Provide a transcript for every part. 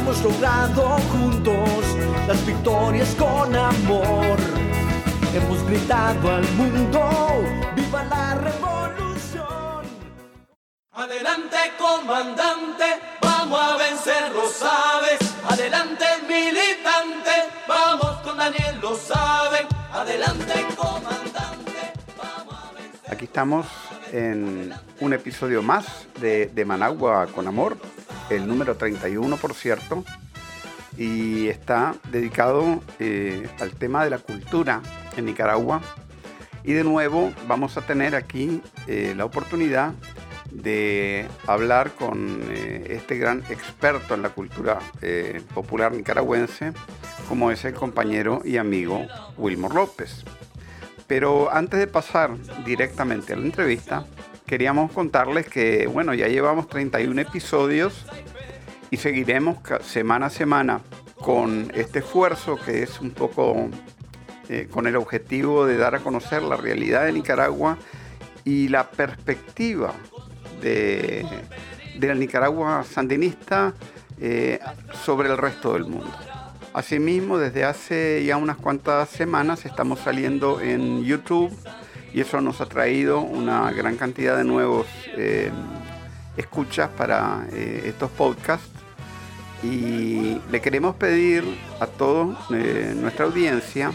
Hemos logrado juntos las victorias con amor. Hemos gritado al mundo, viva la revolución. Adelante comandante, vamos a vencer, lo sabes. Adelante militante, vamos con Daniel, lo saben. Adelante comandante. Aquí estamos en un episodio más de, de, Managua con Amor, el número 31 por cierto, y está dedicado eh, al tema de la cultura en Nicaragua. Y de nuevo vamos a tener aquí eh, la oportunidad de hablar con eh, este gran experto en la cultura popular nicaragüense, como es el compañero y amigo Wilmor López. Pero antes de pasar directamente a la entrevista, queríamos contarles que, bueno, ya llevamos 31 episodios y seguiremos semana a semana con este esfuerzo que es un poco eh, con el objetivo de dar a conocer la realidad de Nicaragua y la perspectiva de, de la Nicaragua sandinista eh, sobre el resto del mundo. Asimismo, desde hace ya unas cuantas semanas estamos saliendo en YouTube y eso nos ha traído una gran cantidad de nuevos eh, escuchas para eh, estos podcasts. Y le queremos pedir a toda eh, nuestra audiencia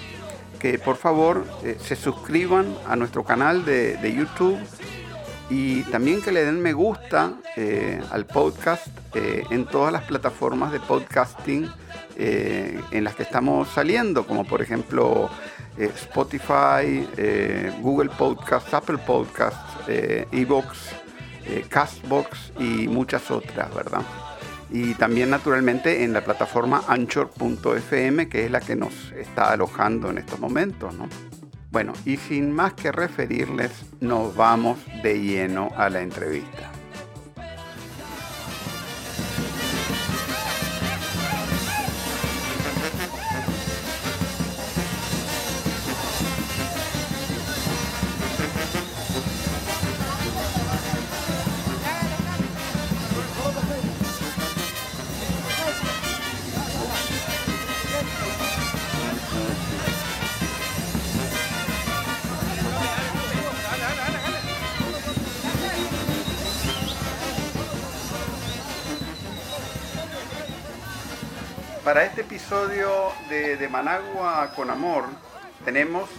que por favor se suscriban a nuestro canal de, YouTube y también que le den me gusta al podcast en todas las plataformas de podcasting en las que estamos saliendo, como por ejemplo Spotify, Google Podcasts, Apple Podcasts, Evox, Castbox y muchas otras, ¿verdad? y también naturalmente en la plataforma anchor.fm que es la que nos está alojando en estos momentos. ¿no? Bueno, y sin más que referirles, nos vamos de lleno a la entrevista. Episodio de, Managua con Amor tenemos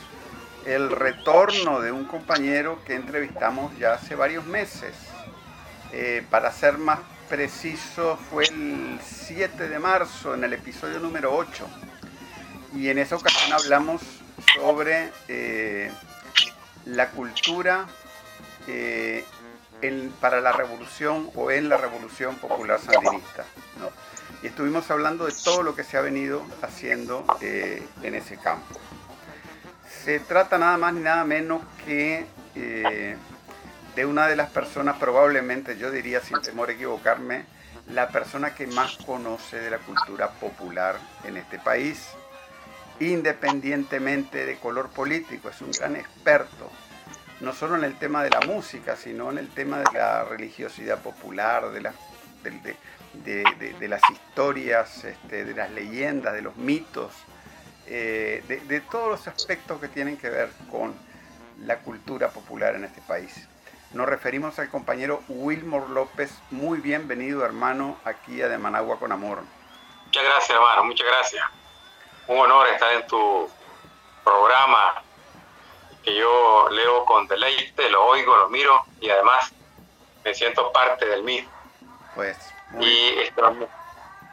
el retorno de un compañero que entrevistamos ya hace varios meses. Eh, para ser más preciso fue el 7 de marzo en el episodio número 8 y en esa ocasión hablamos sobre eh, la cultura eh, para la revolución o en la revolución popular sandinista. ¿no? Y estuvimos hablando de todo lo que se ha venido haciendo eh, en ese campo. Se trata nada más ni nada menos que eh, de una de las personas, probablemente yo diría sin temor a equivocarme, la persona que más conoce de la cultura popular en este país, independientemente de color político, es un gran experto, no solo en el tema de la música, sino en el tema de la religiosidad popular, de la, de, de, de las historias, este, de las leyendas, de los mitos, eh, de, de, todos los aspectos que tienen que ver con la cultura popular en este país. Nos referimos al compañero Wilmor López. Muy bienvenido, hermano, aquí a De Managua con Amor. Muchas gracias, hermano, muchas gracias. Un honor estar en tu programa que yo leo con deleite, lo oigo, lo miro y además me siento parte del mismo. Pues y estamos,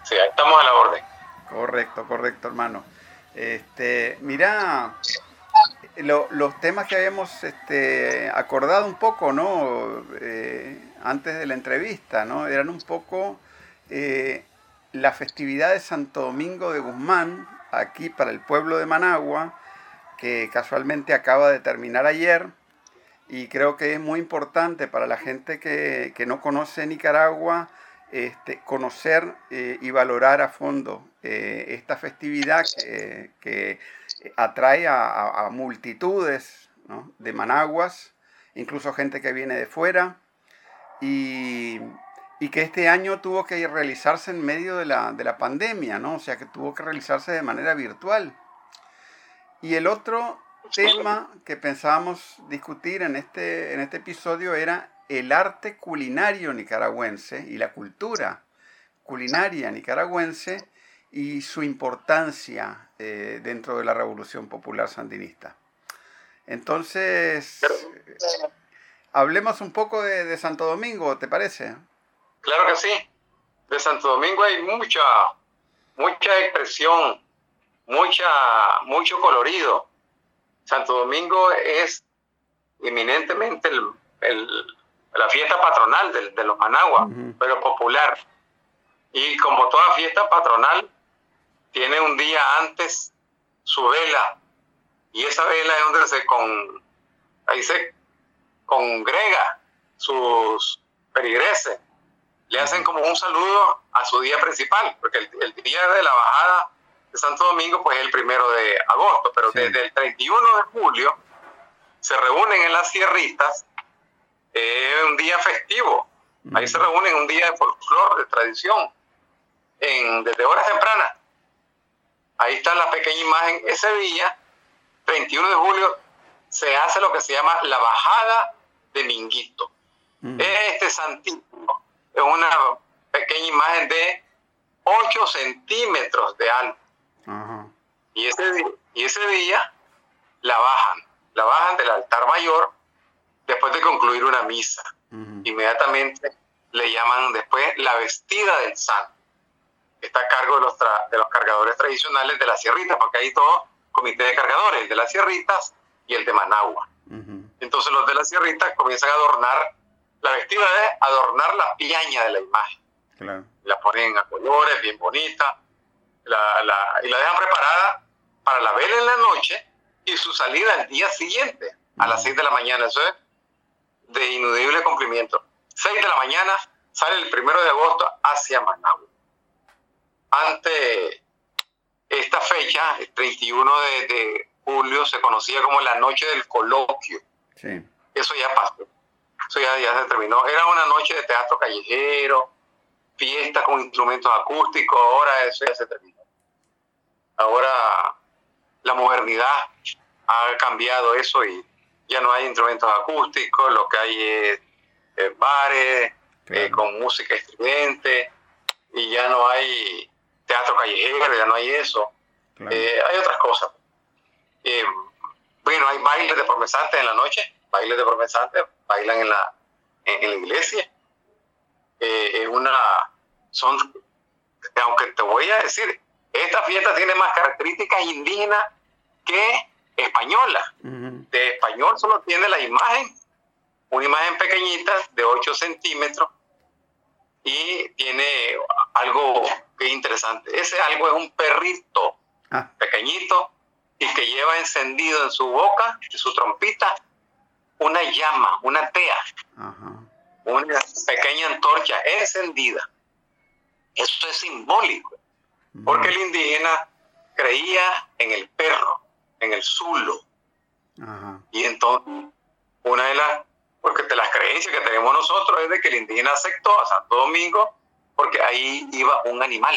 estamos a la orden. Correcto, correcto, hermano. Este, mira, los temas que habíamos este, acordado un poco, ¿no? Eh, antes de la entrevista, ¿no? Eran un poco eh, la festividad de Santo Domingo de Guzmán, aquí para el pueblo de Managua, que casualmente acaba de terminar ayer, y creo que es muy importante para la gente que, no conoce Nicaragua, este, conocer eh, y valorar a fondo esta festividad que atrae a, multitudes de managuas, incluso gente que viene de fuera, y, que este año tuvo que realizarse en medio de la, de la pandemia, ¿no? o sea que tuvo que realizarse de manera virtual. Y el otro tema que pensábamos discutir en este, en este episodio era el arte culinario nicaragüense y la cultura culinaria nicaragüense y su importancia eh, dentro de la Revolución Popular Sandinista. Entonces, hablemos un poco de, Santo Domingo, ¿te parece? Claro que sí. De Santo Domingo hay mucha, mucha expresión, mucha, mucho colorido. Santo Domingo es eminentemente la fiesta patronal de, los Managua, pero popular. Y como toda fiesta patronal, tiene un día antes su vela. Y esa vela es donde se con ahí se congrega sus perigreses. Le hacen como un saludo a su día principal porque el, día de la bajada de Santo Domingo pues es el primero de agosto pero desde el 31 de julio se reúnen en las sierritas es un día festivo. Ahí se reúnen un día de folclore de tradición en, desde horas tempranas. Ahí está la pequeña imagen. Ese día, 21 de julio, se hace lo que se llama la bajada de Minguito. Este santísimo. Es una pequeña imagen de 8 centímetros de alto. y, ese, y ese día la bajan, la bajan del altar mayor después de concluir una misa. Inmediatamente le llaman después la vestida del santo está a cargo de los, de los cargadores tradicionales de las sierritas, porque hay dos comités de cargadores, el de las sierritas y el de Managua. Entonces los de las sierritas comienzan a adornar, la vestida de adornar la piaña de la imagen. La ponen a colores, bien bonita, la, la, y la dejan preparada para la vela en la noche y su salida el día siguiente, a las 6 de la mañana. Eso es de inudible cumplimiento. 6 de la mañana sale el primero de agosto hacia Managua ante esta fecha, el 31 de, julio, se conocía como la noche del coloquio. Eso ya pasó. Eso ya, ya se terminó. Era una noche de teatro callejero, fiesta con instrumentos acústicos. Ahora eso ya se terminó. Ahora la modernidad ha cambiado eso y ya no hay instrumentos acústicos. Lo que hay es bares eh, con música estridente y ya no hay teatro callejero, ya no hay eso. Eh, hay otras cosas. Eh, bueno, hay bailes de promesantes en la noche, bailes de promesantes, bailan en la, en, la iglesia. Es una, son, aunque te voy a decir, esta fiesta tiene más características indígenas que españolas. De español solo tiene la imagen, una imagen pequeñita de 8 centímetros y tiene algo que es interesante. Ese algo es un perrito ah. pequeñito y que lleva encendido en su boca, en su trompita, una llama, una tea, una pequeña antorcha encendida. Eso es simbólico, porque el indígena creía en el perro, en el zulo. Y entonces, una de las porque de las creencias que tenemos nosotros es de que el indígena aceptó a Santo Domingo porque ahí iba un animal,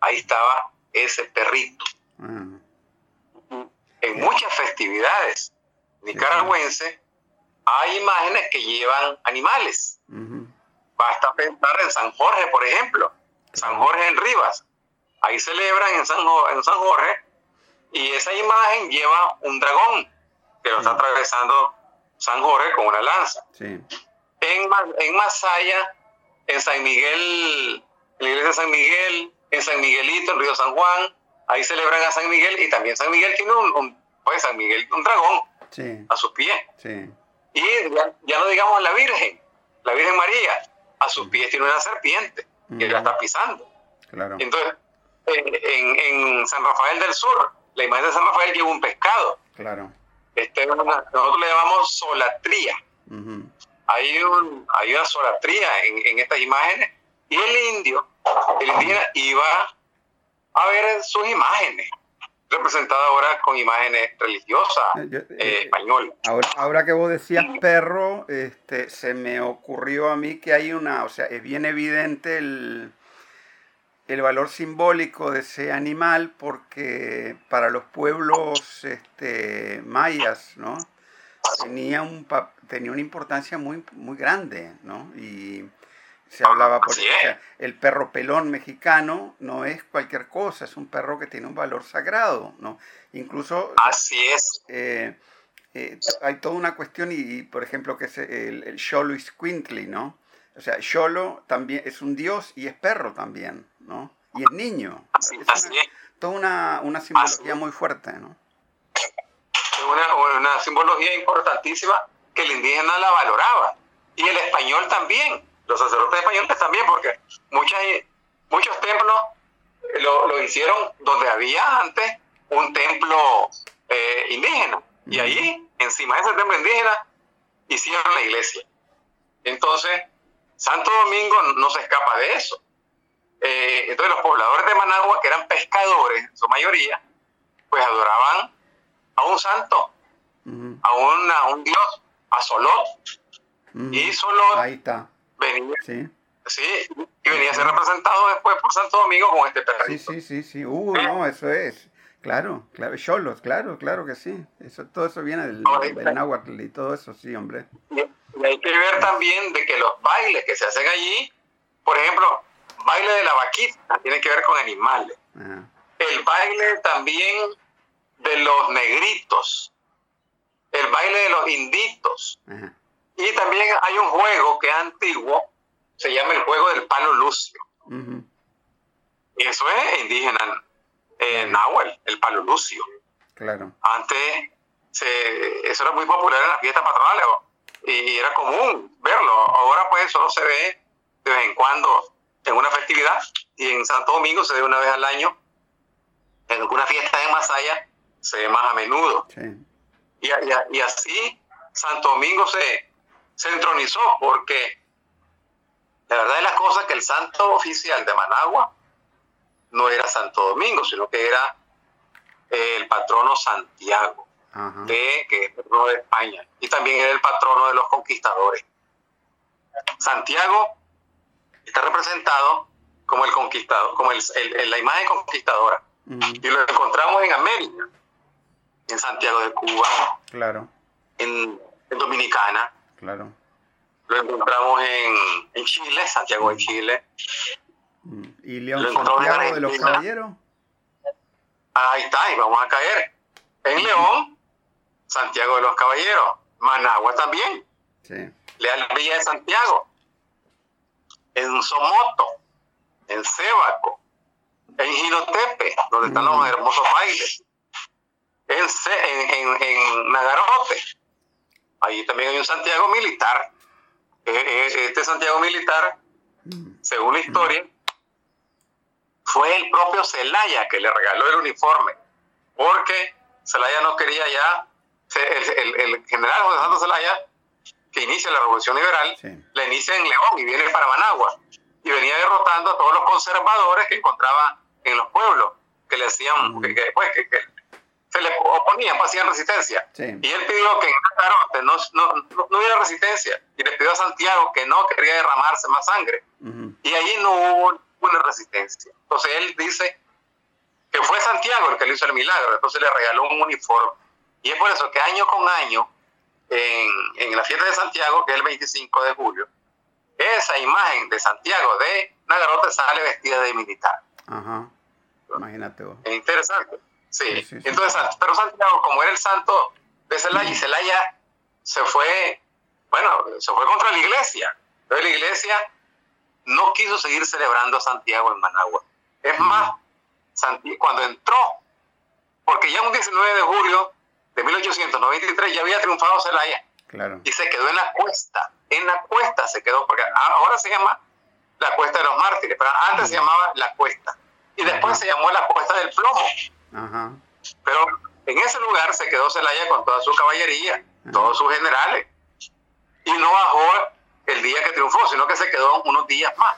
ahí estaba ese perrito. Mm. En muchas festividades nicaragüenses hay imágenes que llevan animales. Basta pensar en San Jorge, por ejemplo, San Jorge en Rivas. Ahí celebran en San, en San Jorge y esa imagen lleva un dragón que lo está atravesando San Jorge con una lanza. En, en Masaya, en San Miguel, en la iglesia de San Miguel, en San Miguelito, en Río San Juan, ahí celebran a San Miguel y también San Miguel tiene un, pues San Miguel, un dragón Sí, a sus pies. sí. Y ya, ya no digamos la Virgen, la Virgen María, a sus pies tiene una serpiente que la está pisando. Claro. Entonces, en, en- en San Rafael del Sur, la imagen de San Rafael lleva un pescado. Claro. Este es una- nosotros le llamamos solatría. Hay, un, hay una solatría en, en estas imágenes. Y el indio, el indígena, iba a ver sus imágenes, representadas ahora con imágenes religiosas Eh, yo- eh, eh, españolas. Ahora, ahora que vos decías perro, este, se me ocurrió a mí que hay una, o sea, es bien evidente el, el valor simbólico de ese animal porque para los pueblos este, mayas, ¿no? Tenía, un, tenía una importancia muy, muy grande, ¿no? Y se hablaba, por o sea, el perro pelón mexicano no es cualquier cosa, es un perro que tiene un valor sagrado, ¿no? Incluso Así es. eh, eh, hay toda una cuestión y, y, por ejemplo, que es el, el Xolo Iscuintli, ¿no? O sea, Xolo también es un dios y es perro también, ¿no? Y es niño. Así, es así una, es. toda una, una simbología es. muy fuerte, ¿no? Es una, una simbología importantísima que el indígena la valoraba. Y el español también, los sacerdotes españoles también, porque muchas, muchos templos lo, lo hicieron donde había antes un templo eh, indígena. Y ahí, encima de ese templo indígena, hicieron la iglesia. Entonces, Santo Domingo no se escapa de eso. Eh, entonces los pobladores de Managua, que eran pescadores en su mayoría, pues adoraban a un santo, a, un- a un dios, a Solot. Y Solot Ahí está, venía, sí. sí, y venía a ser representado después por Santo Domingo con este Sí, perrito. sí, sí, sí. Uh, no, eso es. Claro, claro, Xolos, claro, claro que sí. Eso, todo eso viene del, del náhuatl y todo eso, sí, hombre. Y y hay que ver también de que los bailes que se hacen allí, por ejemplo, baile de la vaquita, tiene que ver con animales. Ajá. El baile también de los negritos, el baile de los inditos. Ajá. Y también hay un juego que es antiguo, se llama el juego del palo lucio. Y eso es indígena eh, náhuatl, el palo lucio. Claro. Antes se, eso era muy popular en las fiestas patronales y era común verlo. Ahora pues solo se ve de vez en cuando en una festividad y en Santo Domingo se ve una vez al año. En alguna fiesta de Masaya se ve más a menudo. Sí. Y, y- y así Santo Domingo se, se entronizó porque la verdad de las cosas es que el santo oficial de Managua no era Santo Domingo, sino que era eh, el patrono Santiago, Ajá. de, que es patrono de España, y también era el patrono de los conquistadores. Santiago está representado como el conquistador, como el- el- el- la imagen conquistadora, y lo encontramos en América, en Santiago de Cuba, Claro, en, en Dominicana, claro. lo encontramos en, en Chile, Santiago de Chile. Mm. ¿Y León Lo Santiago de los. Caballeros? Ahí está, y vamos a caer. En León, Santiago de los Caballeros, Managua también, Sí. Leal Villa de Santiago, en Somoto, en Sébaco, en Ginotepe, donde están los hermosos bailes, en, en- en Nagarote, ahí también hay un Santiago militar. Eh, eh, Este Santiago militar Mm. según la historia, fue el propio Celaya que le regaló el uniforme, porque Celaya no quería ya, el, el- el general José Santos Celaya, que inicia la Revolución Liberal, Sí. la inicia en León y viene para Managua, y venía derrotando a todos los conservadores que encontraba en los pueblos, que le hacían, Ujú. que, que, pues, que- que se le oponían, pues, hacían resistencia. Sí. Y él pidió que en Lanzarote no, no, no, no hubiera resistencia, y le pidió a Santiago que no quería derramarse más sangre y allí no hubo una resistencia. Entonces él dice que fue Santiago el que le hizo el milagro, entonces le regaló un uniforme. Y es por eso que año con año, en, en la fiesta de Santiago, que es el 25 de julio, esa imagen de Santiago de Nagarote sale vestida de militar. Ajá. Imagínate vos. Es interesante. Sí. Sí, sí, sí. Entonces, pero Santiago, como era el santo de Celaya, y Celaya se fue, bueno, se fue contra la iglesia. Entonces la iglesia no quiso seguir celebrando a Santiago en Managua. Es más, cuando entró, porque ya un 19 de julio de 1893 ya había triunfado Celaya. Claro. Y se quedó en la cuesta. En la cuesta se quedó, porque ahora se llama la Cuesta de los Mártires, pero antes se llamaba la Cuesta. Y después se llamó la Cuesta del Plomo. Ajá. Pero en ese lugar se quedó Celaya con toda su caballería, todos sus generales. Y no bajó el día que triunfó, sino que se quedó unos días más.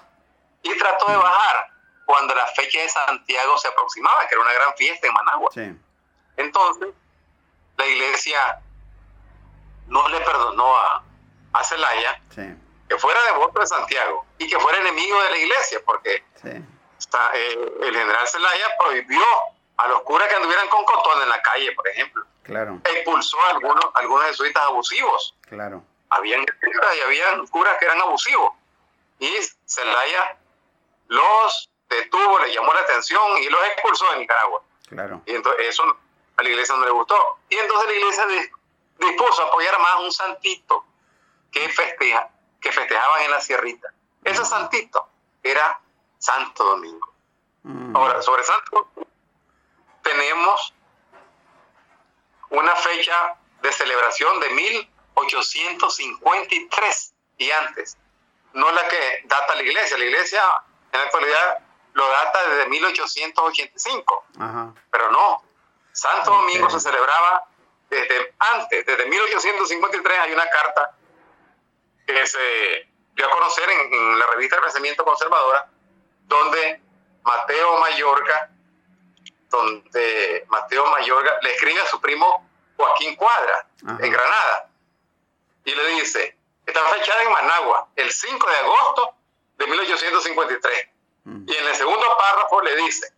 Y trató de bajar cuando la fecha de Santiago se aproximaba, que era una gran fiesta en Managua. Sí. Entonces, la iglesia no le perdonó a, a Celaya Sí. que fuera devoto de Santiago y que fuera enemigo de la iglesia, porque Sí. está, eh, el general Celaya prohibió a los curas que anduvieran con cotón en la calle, por ejemplo. Claro. Expulsó a algunos, algunos jesuitas abusivos. Claro. Habían y habían curas que eran abusivos. Y Celaya los detuvo, les llamó la atención y los expulsó de Nicaragua. Claro. Y entonces eso a la iglesia no le gustó. Y entonces la iglesia dis- dispuso a apoyar más un santito que, festeja, que festejaban en la sierrita. Ese santito era Santo Domingo. Mm. Ahora, sobre Santo Domingo, tenemos una fecha de celebración de 1853 y antes. No la que data la iglesia. La iglesia en la actualidad lo data desde 1885 Ajá. pero no. Santo. Domingo se celebraba desde antes, desde 1853 hay una carta que se dio a conocer en, en la revista Renacimiento Conservadora, donde Mateo Mayorga, donde Mateo Mayorga le escribe a su primo Joaquín Cuadra, Ajá. en Granada, y le dice, está fechada en Managua, el 5 de agosto de 1853. Mm. Y en el segundo párrafo le dice,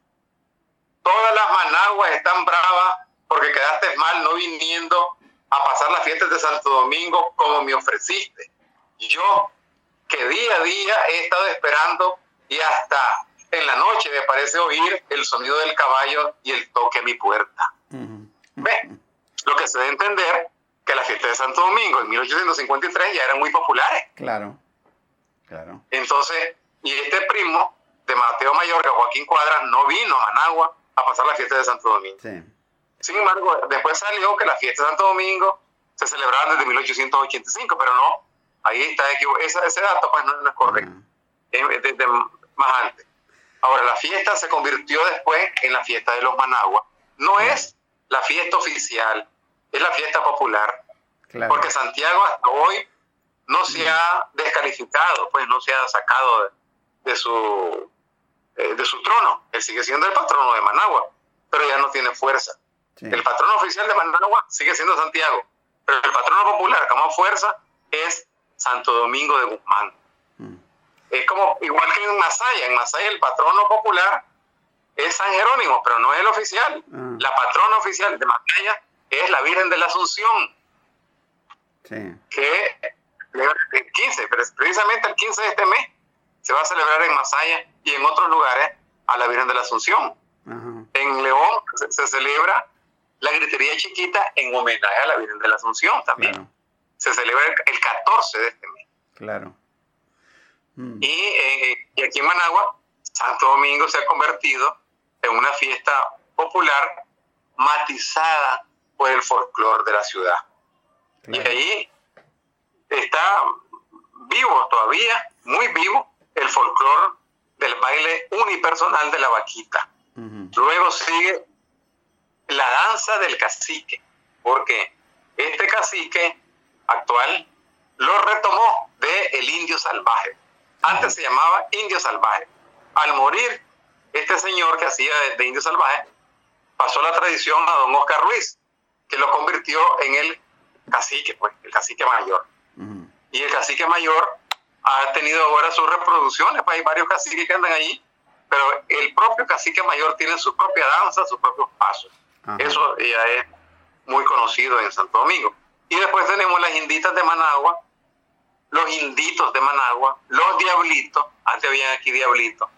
todas las managuas están bravas porque quedaste mal no viniendo a pasar las fiestas de Santo Domingo como me ofreciste. Yo, que día a día he estado esperando y hasta en la noche me parece oír el sonido del caballo y el toque a mi puerta. Ujú. ¿Ve? Lo que se debe entender que las fiestas de Santo Domingo en 1853 ya eran muy populares. Claro. Claro. Entonces, y este primo de Mateo Mayorga, Joaquín Cuadra, no vino a Managua a pasar la fiesta de Santo Domingo. Sí. Sin embargo, después salió que las fiestas de Santo Domingo se celebraban desde 1885, pero no, ahí está ese, ese dato pues no, es correcto, desde más antes. Ahora, la fiesta se convirtió después en la fiesta de los Managua. No es la fiesta oficial, es la fiesta popular. Claro. Porque Santiago hasta hoy no se ha descalificado, pues no se ha sacado de, de su eh, de su trono. Él sigue siendo el patrono de Managua, pero ya no tiene fuerza. Sí. El patrono oficial de Managua sigue siendo Santiago, pero el patrono popular que más fuerza es Santo Domingo de Guzmán. Mm. Es como igual que en Masaya. En Masaya el patrono popular es San Jerónimo, pero no es el oficial. Ah. La patrona oficial de Masaya es la Virgen de la Asunción Sí. que el 15, pero es precisamente el 15 de este mes, se va a celebrar en Masaya y en otros lugares a la Virgen de la Asunción. En León se, se celebra la gritería chiquita en homenaje a la Virgen de la Asunción también. Claro. Se celebra el, el 14 de este mes. Claro. Mm. Y, eh, y aquí en Managua, Santo Domingo se ha convertido en una fiesta popular matizada por el folclore de la ciudad. Y ahí está vivo todavía, muy vivo, el folclore del baile unipersonal de la vaquita. Luego sigue la danza del cacique, porque este cacique actual lo retomó de el indio salvaje. Antes se llamaba indio salvaje. Al morir este señor que hacía de, de indio salvaje, pasó la tradición a don Oscar Ruiz, que lo convirtió en el cacique, pues, el cacique mayor. Y el cacique mayor ha tenido ahora sus reproducciones, pues hay varios caciques que andan allí, pero el propio cacique mayor tiene su propia danza, sus propios pasos. Eso ya es muy conocido en Santo Domingo. Y después tenemos las inditas de Managua, los inditos de Managua, los diablitos, antes habían aquí diablitos,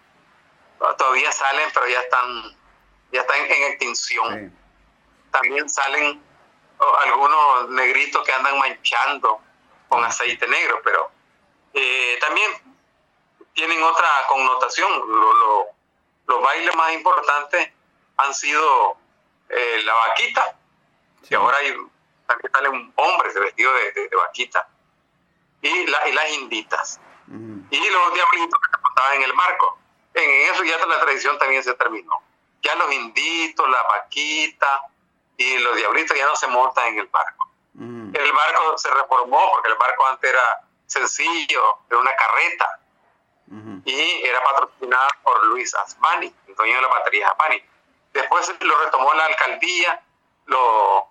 todavía salen, pero ya están, ya están en extinción Sí. También salen algunos negritos que andan manchando con aceite negro, pero eh, también tienen otra connotación. Lo- lo- los bailes más importantes han sido eh, la vaquita, Y ahora hay, también salen hombres vestidos de, de, de vaquita. Y, la, y las inditas. Y los diablitos que se en el marco. En eso ya la tradición también se terminó. Ya los inditos, la vaquita y los diablitos ya no se montan en el barco. El barco se reformó porque el barco antes era sencillo, era una carreta. Y era patrocinada por Luis Asmani, el dueño de la batería Asmani. Después lo retomó la alcaldía, los,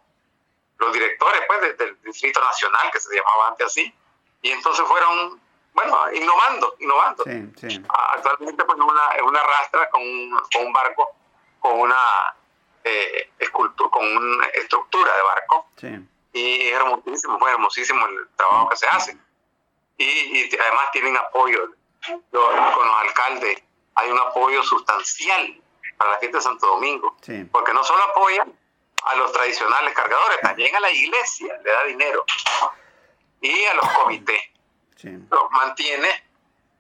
los directores pues, del Distrito Nacional, que se llamaba antes así, y entonces fueron, bueno, innovando, innovando. Sí, sí. Actualmente pues una, es una rastra con un, con un barco, con una eh, con una estructura de barco. Sí. Y es hermosísimo, fue hermosísimo el trabajo que se hace. Y, y además tienen apoyo con los alcaldes, hay un apoyo sustancial para la fiesta de Santo Domingo. Sí. Porque no solo apoyan a los tradicionales cargadores, también a la iglesia le da dinero. Y a los comités Sí. los mantiene,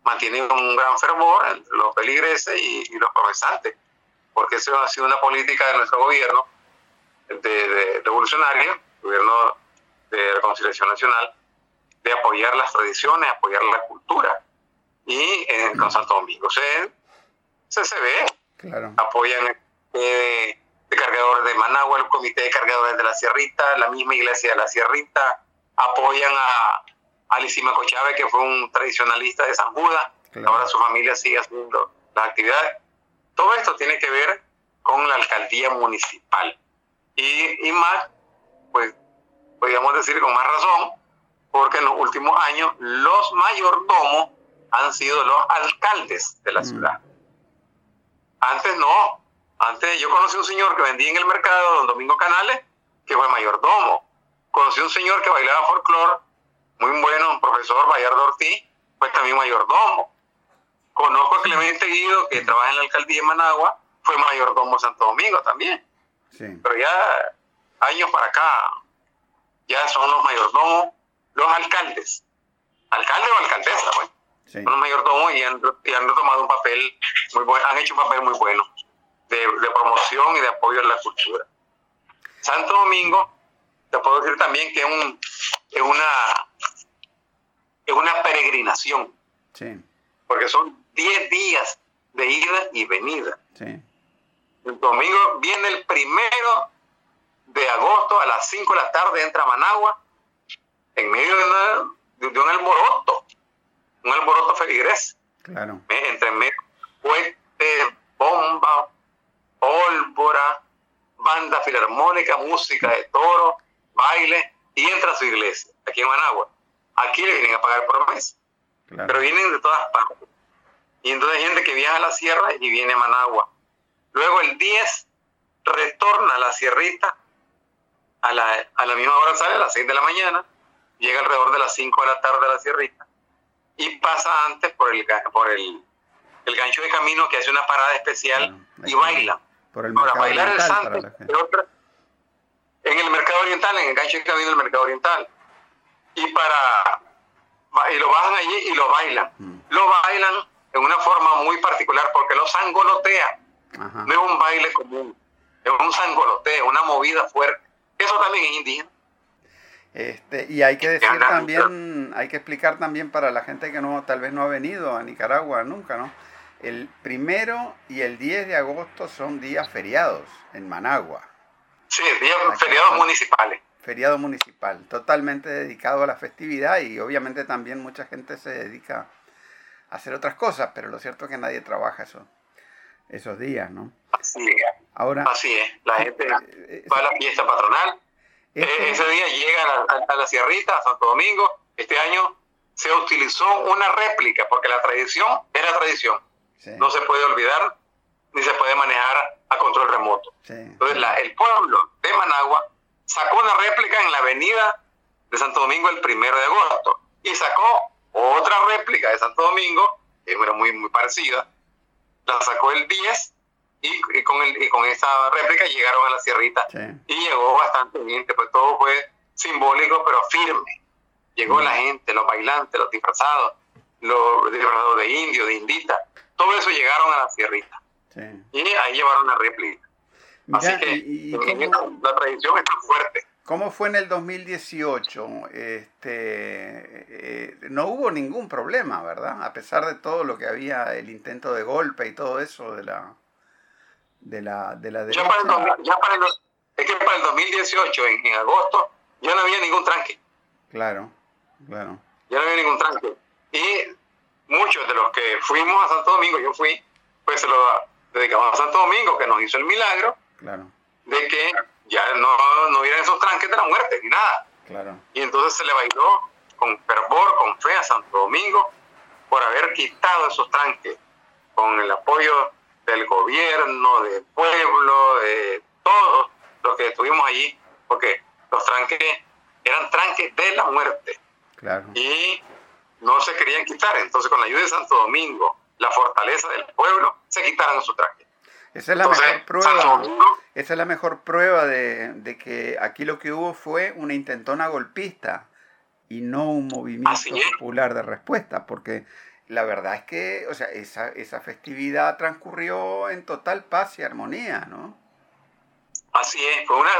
mantiene un gran fervor entre los feligreses y, y los profesantes, porque eso ha sido una política de nuestro gobierno de, de revolucionario, gobierno de reconciliación nacional, de apoyar las tradiciones, apoyar la cultura. Y en con Santo Domingo se, se, se ve, Claro. apoyan eh, de cargadores de Managua, el comité de cargadores de la Sierrita, la misma iglesia de la Sierrita, apoyan a, a Lisímaco Chávez, que fue un tradicionalista de San Judas, Claro. ahora su familia sigue haciendo las actividades. Todo esto tiene que ver con la alcaldía municipal. Y, y más, pues, podríamos decir con más razón, porque en los últimos años los mayordomos han sido los alcaldes de la Mm. ciudad. Antes no. Antes yo conocí un señor que vendía en el mercado, don Domingo Canales, que fue mayordomo. Conocí un señor que bailaba folclore, muy bueno, un profesor Bayardo Ortiz, fue también mayordomo. Conozco a Clemente Guido, que trabaja en la alcaldía de Managua, fue mayordomo de Santo Domingo también. Sí. Pero ya años para acá, ya son los mayordomos, los alcaldes. Alcalde o alcaldesa, pues Sí. son los mayordomos y han, y han tomado un papel muy bueno, han hecho un papel muy bueno de, de promoción y de apoyo a la cultura. Santo Domingo, te puedo decir también que es, un, es, una, es una peregrinación, Sí. porque son 10 días de ida y venida. Sí. El domingo viene el primero de agosto a las 5 de la tarde, entra a Managua, en medio de, una- de- de un alboroto, un alboroto feligres. Claro. entre medio, cohetes, bomba, pólvora, banda filarmónica, música de toro, baile, y entra a su iglesia, aquí en Managua. Aquí le vienen a pagar por mes, pero Claro. vienen de todas partes. Y entonces hay gente que viaja a la sierra y viene a Managua. Luego el 10 retorna a la sierrita, a la, a la misma hora sale, a las 6 de la mañana, llega alrededor de las 5 de la tarde a la sierrita, y pasa antes por el, por el, el gancho de camino que hace una parada especial y baila. Por el Ahora, bailar el otra- en el mercado oriental, en el gancho de camino del mercado oriental. Y para y lo bajan allí y lo bailan. Mm. Lo bailan en una forma muy particular porque lo sangolotean. Ajá. No es un baile común, es un sangoloteo, una movida fuerte. Eso también es indígena. Este, y hay que decir también, hay que explicar también para la gente que no, tal vez no ha venido a Nicaragua nunca, ¿no? El primero y el 10 de agosto son días feriados en Managua, Sí, días feriados municipales. feriado municipal, totalmente dedicado a la festividad y obviamente también mucha gente se dedica hacer otras cosas, pero lo cierto es que nadie trabaja eso, esos días, ¿no? Así es. Ahora, Así es. La gente eh, va a la fiesta patronal. Eh, Ese día llega a la, a- a la Sierrita, a Santo Domingo. Este año se utilizó una réplica, porque la tradición era tradición. sí, No se puede olvidar ni se puede manejar a control remoto. sí, Entonces, la- el pueblo de Managua sacó una réplica en la avenida de Santo Domingo el primero de agosto y sacó otra réplica de Santo Domingo, que era muy, muy parecida, la sacó el 10 y, y con, el, y con esa réplica llegaron a la Sierrita sí, y llegó bastante gente, pues todo fue simbólico pero firme. Llegó Mm. la gente, los bailantes, los disfrazados, los disfrazados de indio, de indita, todo eso llegaron a la Sierrita sí. y ahí llevaron la réplica. Así que y, la tradición está fuerte. ¿Cómo fue en el 2018? Este, eh, no hubo ningún problema, ¿verdad? A pesar de todo lo que había, el intento de golpe y todo eso de la de la, de la Ya para el, ya para el, es que para el 2018, en, en, agosto, ya no había ningún tranque. Claro, claro. Ya no había ningún tranque. Y muchos de los que fuimos a Santo Domingo, yo fui, pues se lo dedicamos a Santo Domingo, que nos hizo el milagro claro. de que ya no, no hubieran esos tranques de la muerte ni nada. Claro. Y entonces se le bailó con fervor, con fe a Santo Domingo por haber quitado esos tranques con el apoyo del gobierno, del pueblo, de todos los que estuvimos allí, porque los tranques eran tranques de la muerte. Claro. Y no se querían quitar. Entonces, con la ayuda de Santo Domingo, la fortaleza del pueblo, se quitaron esos tranques. Esa es la mejor prueba. Esa es la mejor prueba de, de, que aquí lo que hubo fue una intentona golpista y no un movimiento popular de respuesta, porque la verdad es que, o sea, esa, esa festividad transcurrió en total paz y armonía, ¿no? Así es, fue una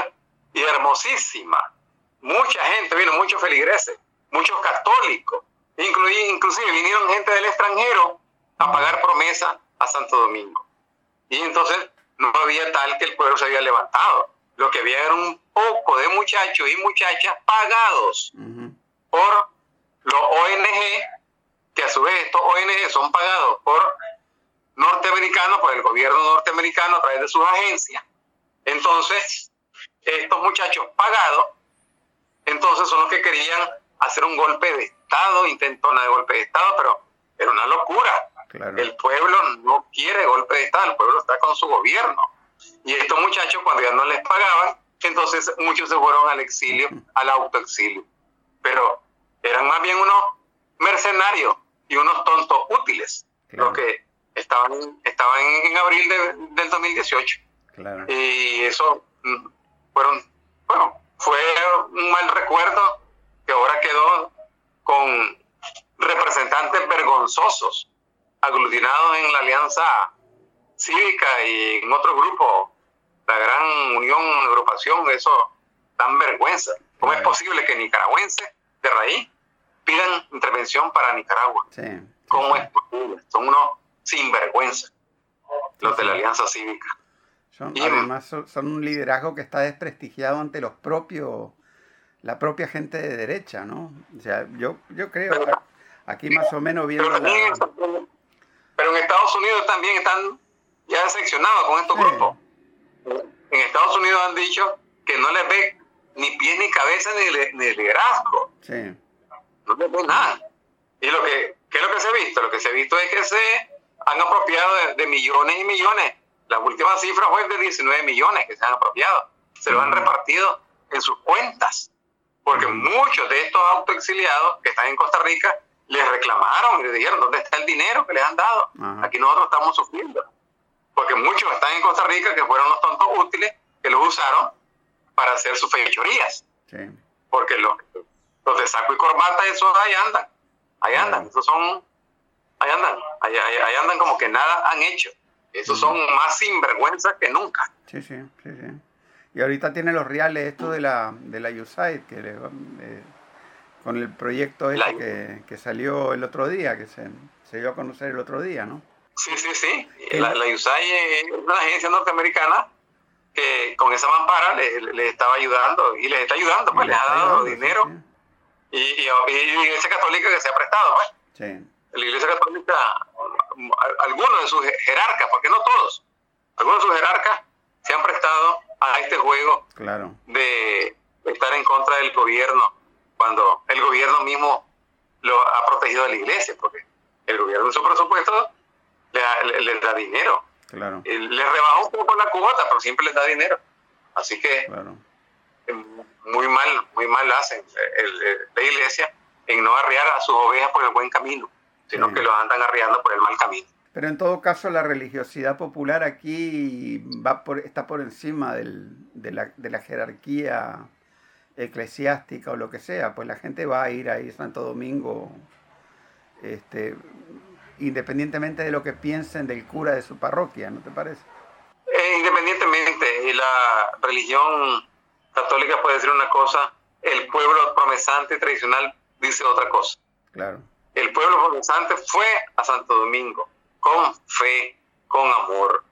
y hermosísima. Mucha gente vino, muchos feligreses, muchos católicos, inclusive vinieron gente del extranjero a pagar promesa a Santo Domingo. Y entonces no había tal que el pueblo se había levantado. Lo que había era un poco de muchachos y muchachas pagados por los ONG, que a su vez estos ONG son pagados por norteamericanos, por el gobierno norteamericano a través de sus agencias. Entonces, estos muchachos pagados, entonces son los que querían hacer un golpe de Estado, intentona de golpe de Estado, pero era una locura. El pueblo no quiere golpe de Estado, el pueblo está con su gobierno. Y estos muchachos, cuando ya no les pagaban, entonces muchos se fueron al exilio, al autoexilio. Pero eran más bien unos mercenarios y unos tontos útiles, los que estaban, estaban en, abril del 2018. Y eso mm, fueron, bueno, fue un mal recuerdo que ahora quedó con representantes vergonzosos aglutinados en la Alianza Cívica y en otro grupo, la Gran Unión, agrupación, eso dan vergüenza. ¿Cómo es posible que nicaragüenses de raíz pidan intervención para Nicaragua? ¿Cómo es posible? Son unos sinvergüenza, los de la Alianza Cívica. Son, además son, un liderazgo que está desprestigiado ante los propios, la propia gente de derecha, ¿no? O sea, yo, yo creo, aquí más o menos viendo la... Pero en Estados Unidos también están ya decepcionados con estos grupos. En Estados Unidos han dicho que no les ve ni pie ni cabeza ni, liderazgo. Sí. No les ve nada. Y lo que, ¿qué es lo que se ha visto? Lo que se ha visto es que se han apropiado de, millones y millones. La última cifra fue de 19 millones que se han apropiado. Se lo han repartido en sus cuentas. Porque muchos de estos autoexiliados que están en Costa Rica les reclamaron y le dijeron, ¿dónde está el dinero que les han dado? Aquí nosotros estamos sufriendo. Porque muchos están en Costa Rica que fueron los tontos útiles que los usaron para hacer sus fechorías. Porque los, los de saco y corbata, esos ahí andan. Ahí andan. Esos son. Ahí andan. Ahí, andan como que nada han hecho. Esos son más sinvergüenzas que nunca. Sí, sí, sí, sí. Y ahorita tiene los reales esto de la, de la USAID, que le, eh, con el proyecto ese que, que, salió el otro día, que se, se, dio a conocer el otro día, ¿no? Sí, sí, sí. La, la USAID es una agencia norteamericana que con esa mampara le, le estaba ayudando y les está ayudando, pues le ha dado dinero. Y, y, y, la Iglesia Católica que se ha prestado, pues. Sí. La Iglesia Católica, algunos de sus jerarcas, porque no todos, algunos de sus jerarcas se han prestado a este juego claro. de estar en contra del gobierno cuando el gobierno mismo lo ha protegido a la iglesia, porque el gobierno en su presupuesto le, da dinero. Claro. Le rebaja un poco la cuota, pero siempre les da dinero. Así que muy mal, muy mal hacen la iglesia en no arriar a sus ovejas por el buen camino, sino que lo andan arriando por el mal camino. Pero en todo caso la religiosidad popular aquí va por, está por encima del, de, la, de la jerarquía eclesiástica o lo que sea, pues la gente va a ir ahí Santo Domingo, este, independientemente de lo que piensen del cura de su parroquia, ¿no te parece? Eh, independientemente, la religión católica puede decir una cosa, el pueblo promesante tradicional dice otra cosa. Claro. El pueblo promesante fue a Santo Domingo con fe, con amor.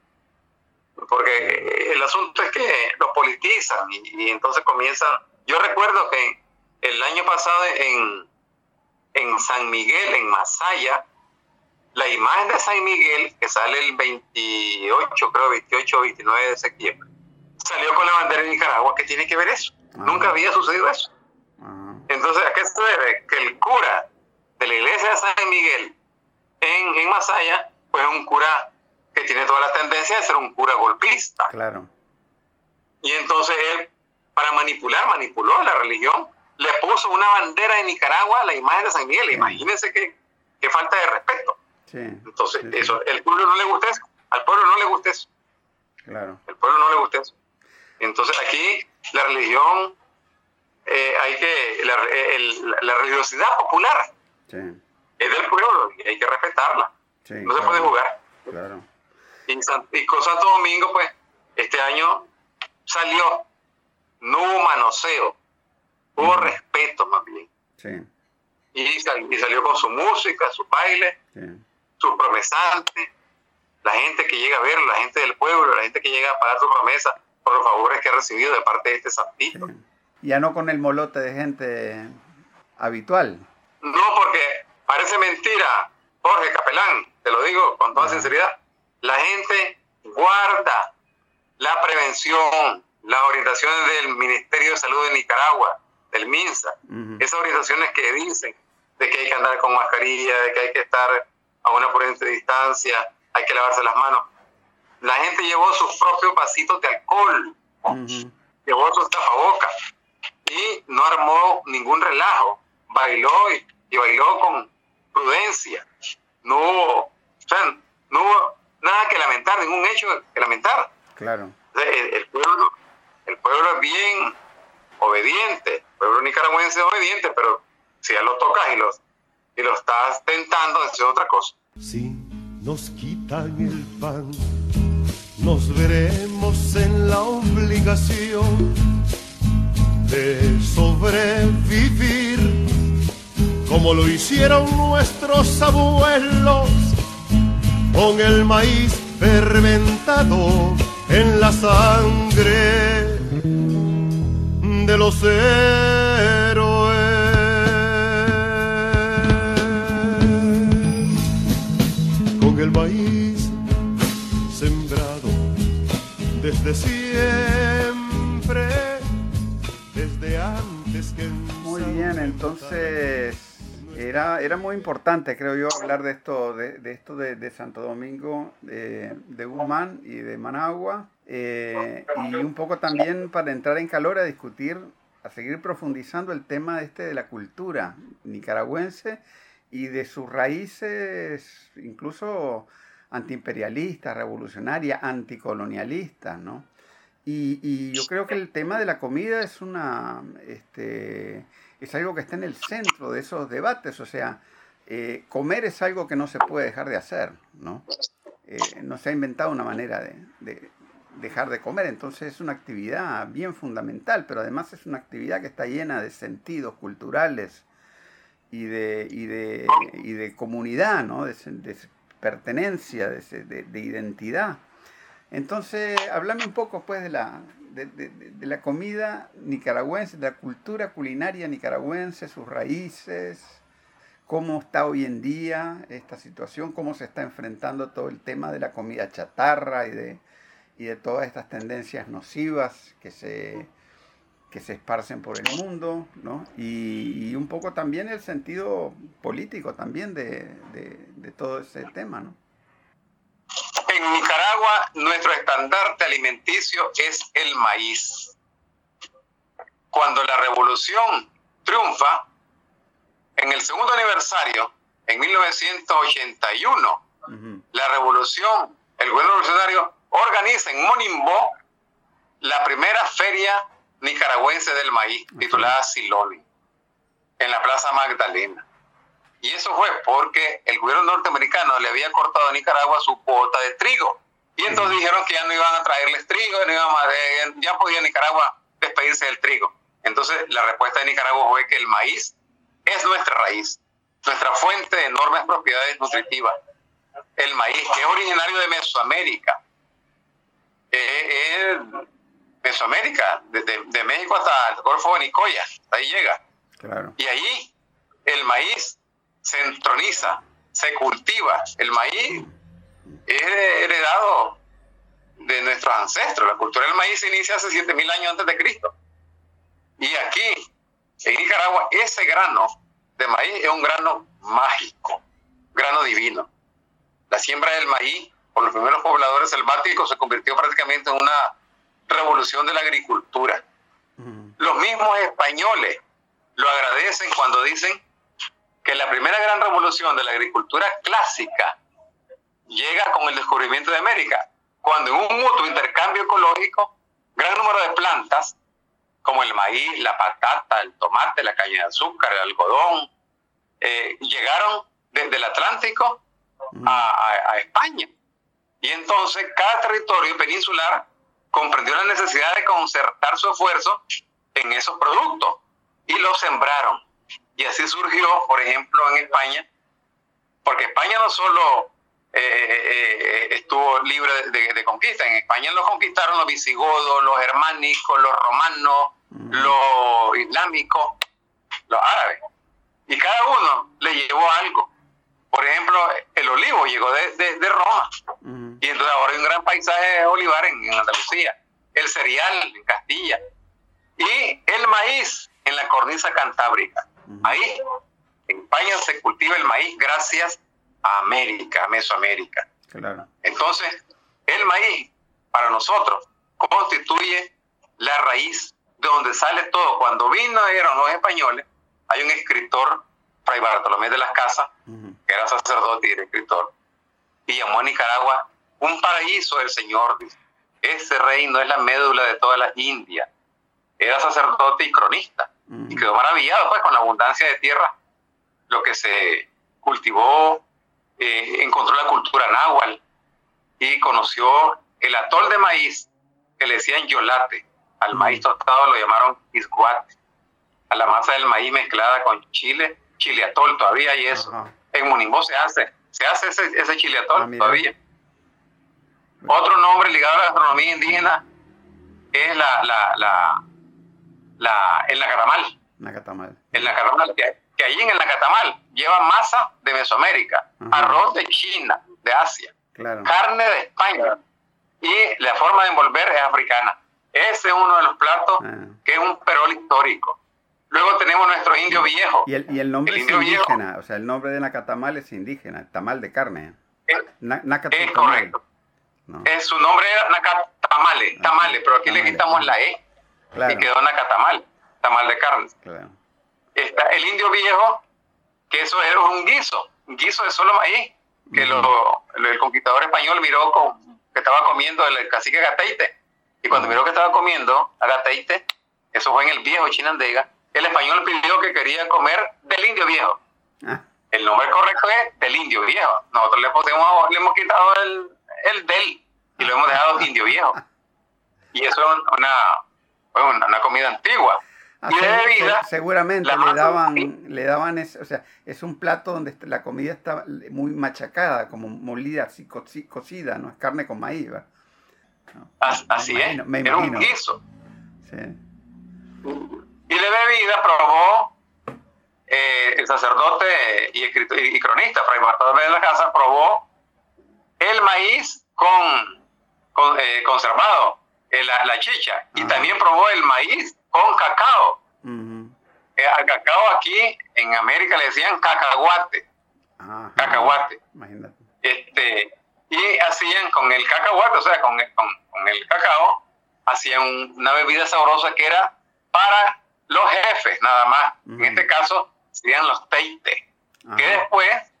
Porque el asunto es que lo politizan y, y entonces comienzan. Yo recuerdo que el año pasado en, en San Miguel, en Masaya, la imagen de San Miguel, que sale el 28, creo, 28 o 29 de septiembre, salió con la bandera de Nicaragua. ¿Qué tiene que ver eso? Nunca había sucedido eso. Entonces, ¿a qué se debe? Que el cura de la iglesia de San Miguel en, en Masaya, pues es un cura que tiene toda la tendencia de ser un cura golpista. Claro. Y entonces él, para manipular, manipuló la religión, le puso una bandera de Nicaragua a la imagen de San Miguel. Imagínense qué, qué falta de respeto. Sí, Entonces, sí, sí. eso, el pueblo no le gusta eso. Al pueblo no le gusta eso. Claro. El pueblo no le gusta eso. Entonces, aquí la religión, eh, hay que, la, el- la religiosidad popular Sí, es del pueblo y hay que respetarla. sí. No se puede jugar. Claro. Y con Santo Domingo, pues, este año salió, no hubo manoseo, hubo respeto más bien. Sí, Y, sal- y salió con su música, su baile, sí. sus promesantes, la gente que llega a verlo, la gente del pueblo, la gente que llega a pagar su promesa por los favores que ha recibido de parte de este sí. santito. Ya no con el molote de gente habitual. No, porque parece mentira, Jorge Capelán, te lo digo con toda sinceridad, la gente guarda la prevención, las orientaciones del Ministerio de Salud de Nicaragua, del MINSA, esas orientaciones que dicen de que hay que andar con mascarilla, de que hay que estar a una prudente distancia, hay que lavarse las manos. La gente llevó sus propios vasitos de alcohol, llevó sus tapabocas y no armó ningún relajo. Bailó y, y bailó con prudencia. No hubo, o sea, no hubo nada que lamentar, ningún hecho que lamentar. Claro. El pueblo, el pueblo es bien obediente, el pueblo nicaragüense es obediente, pero si ya lo tocas y los y lo estás tentando, es otra cosa. Si nos quitan el pan, nos veremos en la obligación de sobrevivir como lo hicieron nuestros abuelos con el maíz fermentado en la sangre de los héroes. Con el maíz sembrado desde siempre, desde antes que Muy bien, entonces era, era muy importante, creo yo, hablar de esto de, de esto de, de Santo Domingo, de, de Guzmán y de Managua, eh, y un poco también para entrar en calor a discutir, a seguir profundizando el tema este de la cultura nicaragüense y de sus raíces, incluso antiimperialistas, revolucionarias, anticolonialistas, ¿no? Y, y yo creo que el tema de la comida es una este, es algo que está en el centro de esos debates. O sea, eh, comer es algo que no se puede dejar de hacer, ¿no? Eh, no se ha inventado una manera de, de dejar de comer. Entonces es una actividad bien fundamental, pero además es una actividad que está llena de sentidos culturales y de, y de, y de comunidad, ¿no? De, pertenencia, de identidad. Entonces, háblame un poco pues de la, de, la comida nicaragüense, de la cultura culinaria nicaragüense, sus raíces, cómo está hoy en día esta situación, cómo se está enfrentando todo el tema de la comida chatarra y de, y de todas estas tendencias nocivas que se, que se esparcen por el mundo, ¿no? Y, y un poco también el sentido político también de- de todo ese tema, ¿no? En Nicaragua, nuestro estandarte alimenticio es el maíz. Cuando la revolución triunfa, en el segundo aniversario, en 1981, Ujú. la revolución, el gobierno revolucionario organiza en Monimbó la primera feria nicaragüense del maíz, titulada Siloni, en la Plaza Magdalena. Y eso fue porque el gobierno norteamericano le había cortado a Nicaragua su cuota de trigo. Y entonces dijeron que ya no iban a traerles trigo, no iban a, ya podía Nicaragua despedirse del trigo. Entonces la respuesta de Nicaragua fue que el maíz es nuestra raíz, nuestra fuente de enormes propiedades nutritivas. El maíz, que es originario de Mesoamérica, eh, es Mesoamérica, desde de México hasta el Golfo de Nicoya, ahí llega. Y ahí el maíz se entroniza, se cultiva. El maíz es heredado de nuestros ancestros. La cultura del maíz se inicia hace 7000 años antes de Cristo. Y aquí, en Nicaragua, ese grano de maíz es un grano mágico, grano divino. La siembra del maíz por los primeros pobladores selváticos se convirtió prácticamente en una revolución de la agricultura. Los mismos españoles lo agradecen cuando dicen que la primera gran revolución de la agricultura clásica llega con el descubrimiento de América, cuando en un mutuo intercambio ecológico, gran número de plantas, como el maíz, la patata, el tomate, la caña de azúcar, el algodón, eh, llegaron desde el Atlántico a, a España. Y entonces cada territorio peninsular comprendió la necesidad de concertar su esfuerzo en esos productos y los sembraron. Y así surgió, por ejemplo, en España, porque España no solo eh, eh, eh, estuvo libre de, conquista, en España lo conquistaron los visigodos, los germánicos, los romanos, los islámicos, los árabes. Y cada uno le llevó algo. Por ejemplo, el olivo llegó de, Roma. Y entonces ahora hay un gran paisaje de olivar en, Andalucía. El cereal en Castilla. Y el maíz en la cornisa cantábrica. Ahí, en España se cultiva el maíz gracias a América, a Mesoamérica. Entonces, el maíz para nosotros constituye la raíz de donde sale todo. Cuando vinieron los españoles, hay un escritor, Fray Bartolomé de las Casas, que era sacerdote y era escritor, y llamó a Nicaragua un paraíso del Señor. Ese reino es la médula de todas las Indias. Era sacerdote y cronista. Y quedó maravillado pues, con la abundancia de tierra, lo que se cultivó, eh, encontró la cultura náhuatl y conoció el atol de maíz que le decían yolate. Al maíz tostado lo llamaron isguate. A la masa del maíz mezclada con chile, chile atol todavía y eso. En Monimbó se hace, se hace ese, ese chile atol ah, todavía. Otro nombre ligado a la gastronomía indígena es la, la, la, la el nacatamal. Nacatamal. El nacatamal, que, que allí en el nacatamal lleva masa de Mesoamérica, arroz de China, de Asia, carne de España y la forma de envolver es africana. Ese es uno de los platos ah. que es un perol histórico. Luego tenemos nuestro indio viejo. Y el, y el nombre es indígena, o sea, el nombre de Nacatamal es indígena, tamal de carne. Es, es correcto. Es, su nombre era Nacatamale, ah, tamale, pero aquí le quitamos la E y quedó Nacatamal, tamal de carne. Está el indio viejo, que eso era un guiso, un guiso de solo maíz, que lo, el conquistador español miró con, que estaba comiendo el cacique Gateite. Y cuando miró que estaba comiendo a Gateite, eso fue en el viejo Chinandega, el español pidió que quería comer del indio viejo. Ah. El nombre correcto es del indio viejo. Nosotros le, le hemos quitado el, el del y lo hemos dejado indio viejo. Y eso es una, una, comida antigua. Ah, y de bebida, seguramente le daban, le daban o sea, es un plato donde la comida está muy machacada, como molida, así cocida, no es carne con maíz. así es, era un guiso. Sí. Y de bebida probó eh, el sacerdote y, escritor, y cronista, Fray Bartolomé de la Casa, probó el maíz con, eh, conservado, eh, la, chicha, y también probó el maíz con cacao. Eh, al cacao aquí en América le decían cacahuate. Cacahuate. Este, y hacían con el cacahuate, o sea, con, con, el cacao, hacían una bebida sabrosa que era para los jefes, nada más. En este caso, serían los teite, que después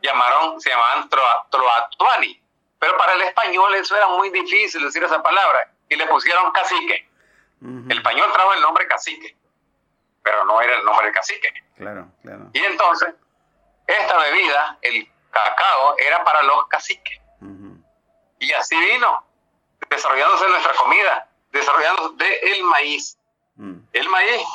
llamaron, se llamaban troatuani, pero para el español eso era muy difícil decir esa palabra y le pusieron cacique. El español trajo el nombre cacique, pero no era el nombre de cacique. Claro, claro. Y entonces, esta bebida, el cacao, era para los caciques. Y así vino, desarrollándose nuestra comida, desarrollándose de el maíz. Mm. El maíz,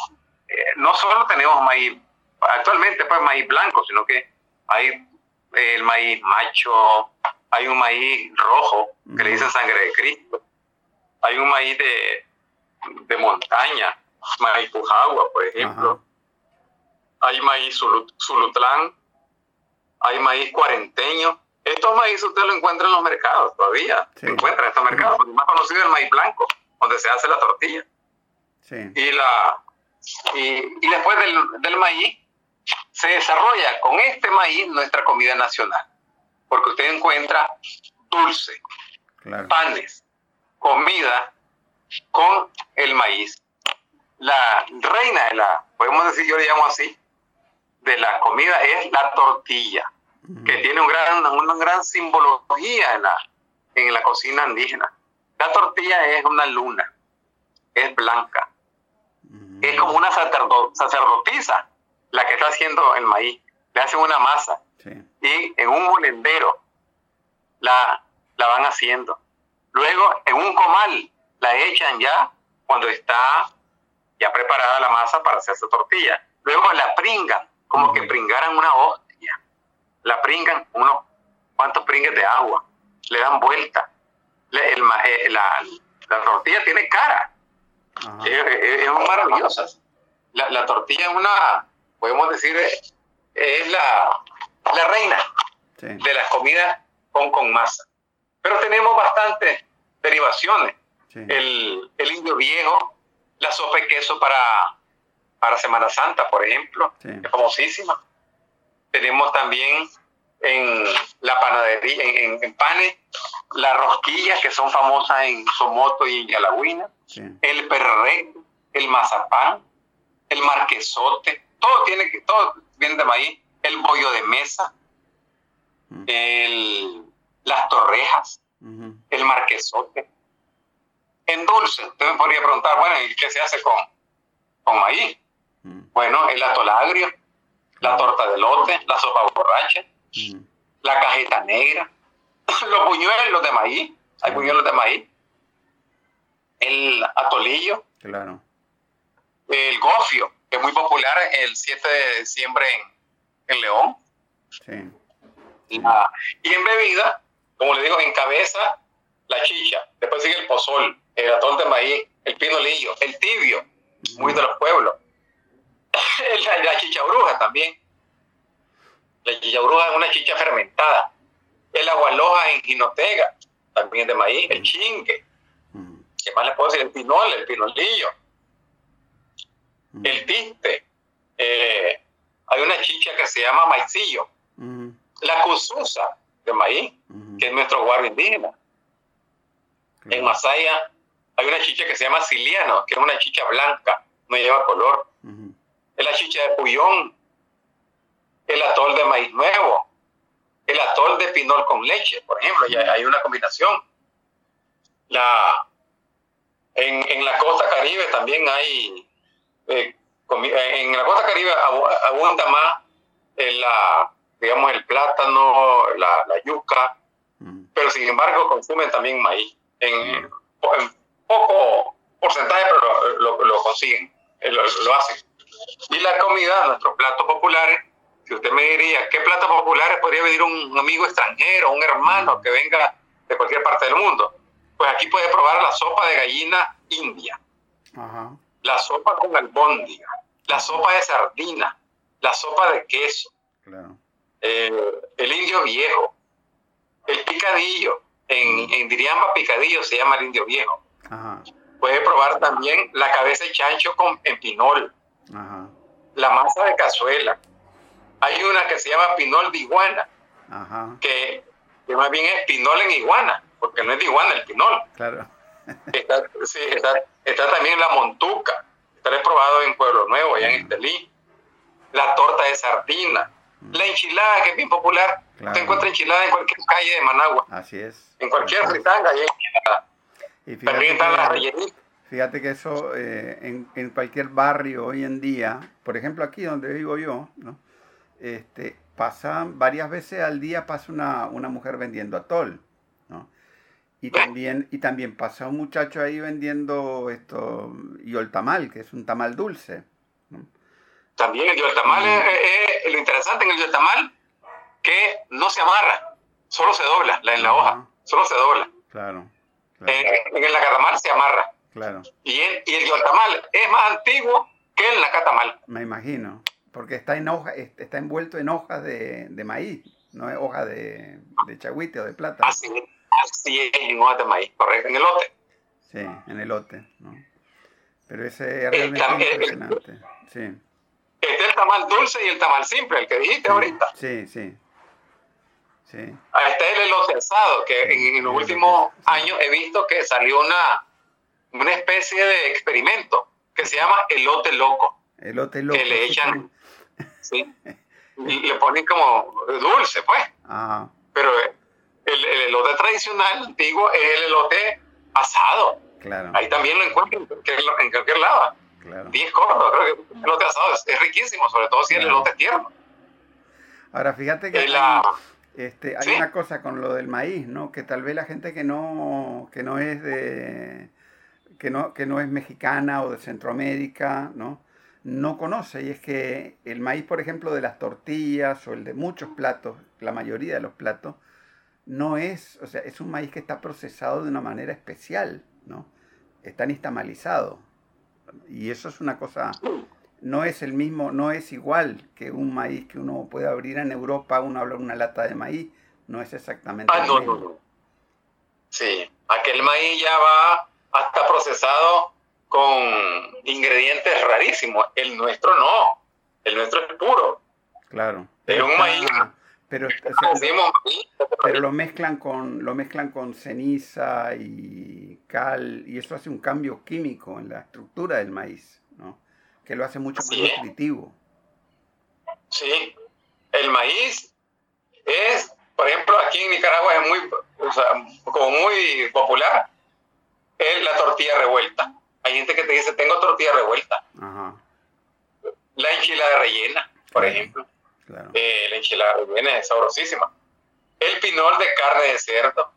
eh, no solo tenemos maíz, actualmente pues maíz blanco, sino que hay el maíz macho, hay un maíz rojo, que le dicen sangre de Cristo, hay un maíz de, de montaña, maíz pujagua, por ejemplo, hay maíz sulutlán, hay maíz cuarenteño. Estos maíz usted lo encuentra en los mercados todavía. Se encuentra en estos mercados. El más conocido es el maíz blanco, donde se hace la tortilla. Y, la, y, después del, del, maíz, se desarrolla con este maíz nuestra comida nacional. Porque usted encuentra dulce, panes, comida con el maíz. La reina de la, podemos decir, yo le llamo así, de la comida es la tortilla, que tiene un gran, una gran simbología en la, en la cocina indígena. La tortilla es una luna, es blanca, es como una sacerdotisa la que está haciendo el maíz. Le hacen una masa y en un molendero la, la van haciendo. Luego en un comal la echan ya cuando está ya preparada la masa para hacerse tortilla. Luego la pringan como que pringaran una hostia. La pringan unos cuantos pringues de agua, le dan vuelta. Eh, la, tortilla tiene cara. Es, maravillosa. La, tortilla es una, podemos decir, es la, la reina de las comidas con, con masa. Pero tenemos bastantes derivaciones. El, el indio viejo, la sopa de queso para para Semana Santa, por ejemplo, es famosísima. Tenemos también en la panadería, en, en, panes, las rosquillas que son famosas en Somoto y en Yalagüina, el perré, el mazapán, el marquesote, todo tiene que, todo viene de maíz, el bollo de mesa, mm. el, las torrejas, el marquesote. En dulce, usted me podría preguntar, bueno, ¿y qué se hace con, con maíz? Bueno, el atolagrio, la torta de lote, la sopa borracha, la cajeta negra, los buñuelos de maíz, hay buñuelos de maíz, el atolillo, claro. el gofio, que es muy popular el 7 de diciembre en, León. y en bebida, como le digo, en cabeza, la chicha, después sigue el pozol, el atol de maíz, el pinolillo, el tibio, muy de los pueblos la, la chicha bruja también. La chicha bruja es una chicha fermentada. El agualoja en jinotega, también de maíz. El chingue. ¿Qué más le puedo decir? El pinol, el pinolillo. El tiste. Eh, hay una chicha que se llama maicillo. La cususa de maíz, que es nuestro guardo indígena. En Masaya hay una chicha que se llama siliano, que es una chicha blanca, no lleva color. La chicha de Puyón, el atol de maíz nuevo, el atol de pinol con leche, por ejemplo, ya hay una combinación. La, en, la costa caribe también hay, eh, en la costa caribe abunda más el, la, digamos, el plátano, la, yuca, mm. pero sin embargo consumen también maíz, en, poco porcentaje, pero lo, consiguen, eh, lo, lo hacen. Y la comida, nuestros platos populares, si usted me diría, ¿qué platos populares podría venir un amigo extranjero, un hermano que venga de cualquier parte del mundo? Pues aquí puede probar la sopa de gallina india, la sopa con albóndiga, la sopa de sardina, la sopa de queso, eh, el indio viejo, el picadillo, en, en Diriamba picadillo se llama el indio viejo. Puede probar también la cabeza de chancho con empinol la masa de cazuela. Hay una que se llma pinol de iguana, Que, más bien es pinol en iguana, porque no es de iguana el pinol. Claro. está, también la montuca, está probado en Pueblo Nuevo, allá en Estelí. La torta de sardina, la enchilada, que es bien popular. Usted encuentra enchilada en cualquier calle de Managua. Así es. En cualquier fritanga hay enchilada. También están las rellenitas Fíjate que eso eh, en, cualquier barrio hoy en día, por ejemplo aquí donde vivo yo, ¿no? este, pasa varias veces al día pasa una, mujer vendiendo atol. ¿no? Y también, y también pasa un muchacho ahí vendiendo esto, yoltamal, que es un tamal dulce. También el yoltamal, Mm. es, es- lo interesante en el yoltamal, que no se amarra, solo se dobla la- en la hoja, solo se dobla. Claro, claro, Eh, en el nacatamal se amarra. claro. Y el, y el yoltamal es más antiguo que el nacatamal. Me imagino. Porque está en hoja, es- está envuelto en hojas de, de maíz, no es hoja de, de chagüite o de plátano. Así, así es en hojas de maíz, correcto, en elote. Sí, en elote, ¿no? Pero ese es realmente también- impresionante. Sí, Este es el tamal dulce y el tamal simple, el que dijiste ahorita. sí, sí. Sí, está el elote asado, que en, en los últimos sí. años he visto que salió una, una especie de experimento que se llama elote loco. elote loco. que le echan, sí. Y le ponen como dulce, pues. Ah, Pero el, el elote tradicional, antiguo, es el elote asado. claro, Ahí también lo encuentran en cualquier, en cualquier lado. Claro. 10 cortos, creo que el elote asado es, es riquísimo, sobre todo si el Claro. elote es tierno. Ahora, fíjate que Es la- hay, este, hay Sí. una cosa con lo del maíz, ¿no? Que tal vez la gente que no, que no es de que no, que no es mexicana o de Centroamérica, ¿no? No conoce. Y es que el maíz, por ejemplo, de las tortillas o el de muchos platos, la mayoría de los platos, no es, o sea, es un maíz que está procesado de una manera especial, ¿no? Está nixtamalizado. Y eso es una cosa, no es el mismo, no es igual que un maíz que uno puede abrir en Europa, uno habla una lata de maíz, no es exactamente Ah, no, no, no. Sí, aquel maíz ya va hasta procesado con ingredientes rarísimos. El nuestro no. El nuestro es puro. Claro. Es un maíz. Pero, o sea, pero lo mezclan con lo mezclan con ceniza y cal y eso hace un cambio químico en la estructura del maíz, ¿no? Que lo hace mucho más nutritivo. Sí, el maíz es, por ejemplo, aquí en Nicaragua es muy, o sea, como muy popular, es la tortilla revuelta. Hay gente que te dice, tengo tortilla revuelta. Ajá, La enchilada rellena, por Claro. ejemplo. claro. Eh, la enchilada rellena es sabrosísima. El pinol de carne de cerdo.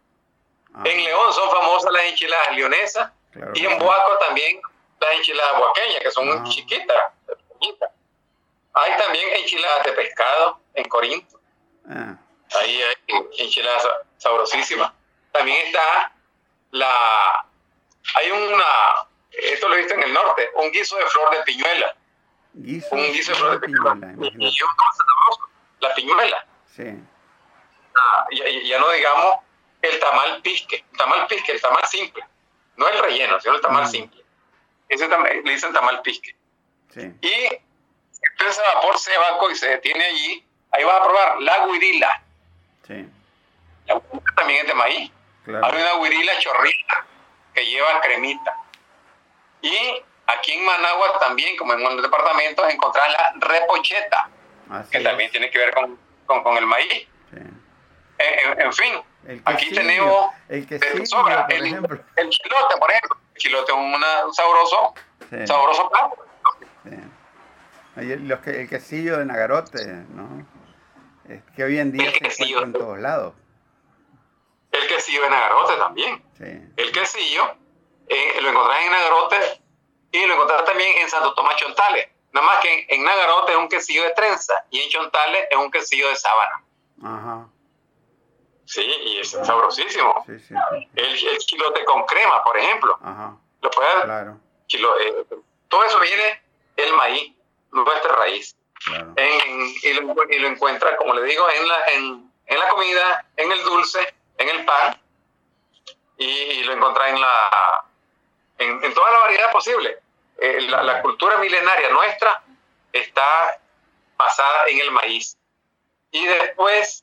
Ajá, En León son famosas las enchiladas leonesas claro y en. Boaco también las enchiladas huaqueñas, que son Ah. chiquitas, pequeñitas. Hay también enchiladas de pescado en Corinto. Ah, Ahí hay enchiladas sa- sabrosísimas. También está la... Hay una... Esto lo he visto en el norte, un guiso de flor de piñuela. guiso, Un guiso de flor de piñuela, piñuela. Y un dulce sabroso, la piñuela. Sí, Ah, ya no digamos el tamal pisque. El tamal pisque, el tamal simple. No el relleno, sino el tamal Mm. simple. Ese también le dicen tamal pisque. sí. Y si ese vapor se evacua y se detiene allí, ahí vas a probar la guirila. Sí, La guirila también es de maíz. Hay claro. una guirila chorrita que lleva cremita. Y aquí en Managua también, como en los departamentos, encontrás la repocheta, Así que es, también tiene que ver con, con, con el maíz. sí. En, en- en fin, El aquí tenemos el quesillo, sobra. por El, ejemplo. el chilote, por ejemplo. El chilote es un sabroso, Sí, sabroso plato. sí. El, los que- el quesillo de Nagarote, ¿no? Es que hoy en día El se quesillo. encuentra en todos lados. El quesillo de Nagarote también. Sí, El quesillo eh, lo encontrás en Nagarote y lo encontrás también en Santo Tomás Chontales. Nada más que en, en Nagarote es un quesillo de trenza y en Chontales es un quesillo de sábana. ajá, Sí, y es sabrosísimo. sí, sí, sí. El, el chilote con crema, por ejemplo. Ajá, Lo puedes, claro, eh, todo eso viene del maíz, nuestra raíz. claro. En- y, lo, y lo encuentra, como le digo, en la, en, en la comida, en el dulce, en el pan, y, y lo encuentra en la en, en toda la variedad posible. Eh, la, la cultura milenaria nuestra está basada en el maíz. Y después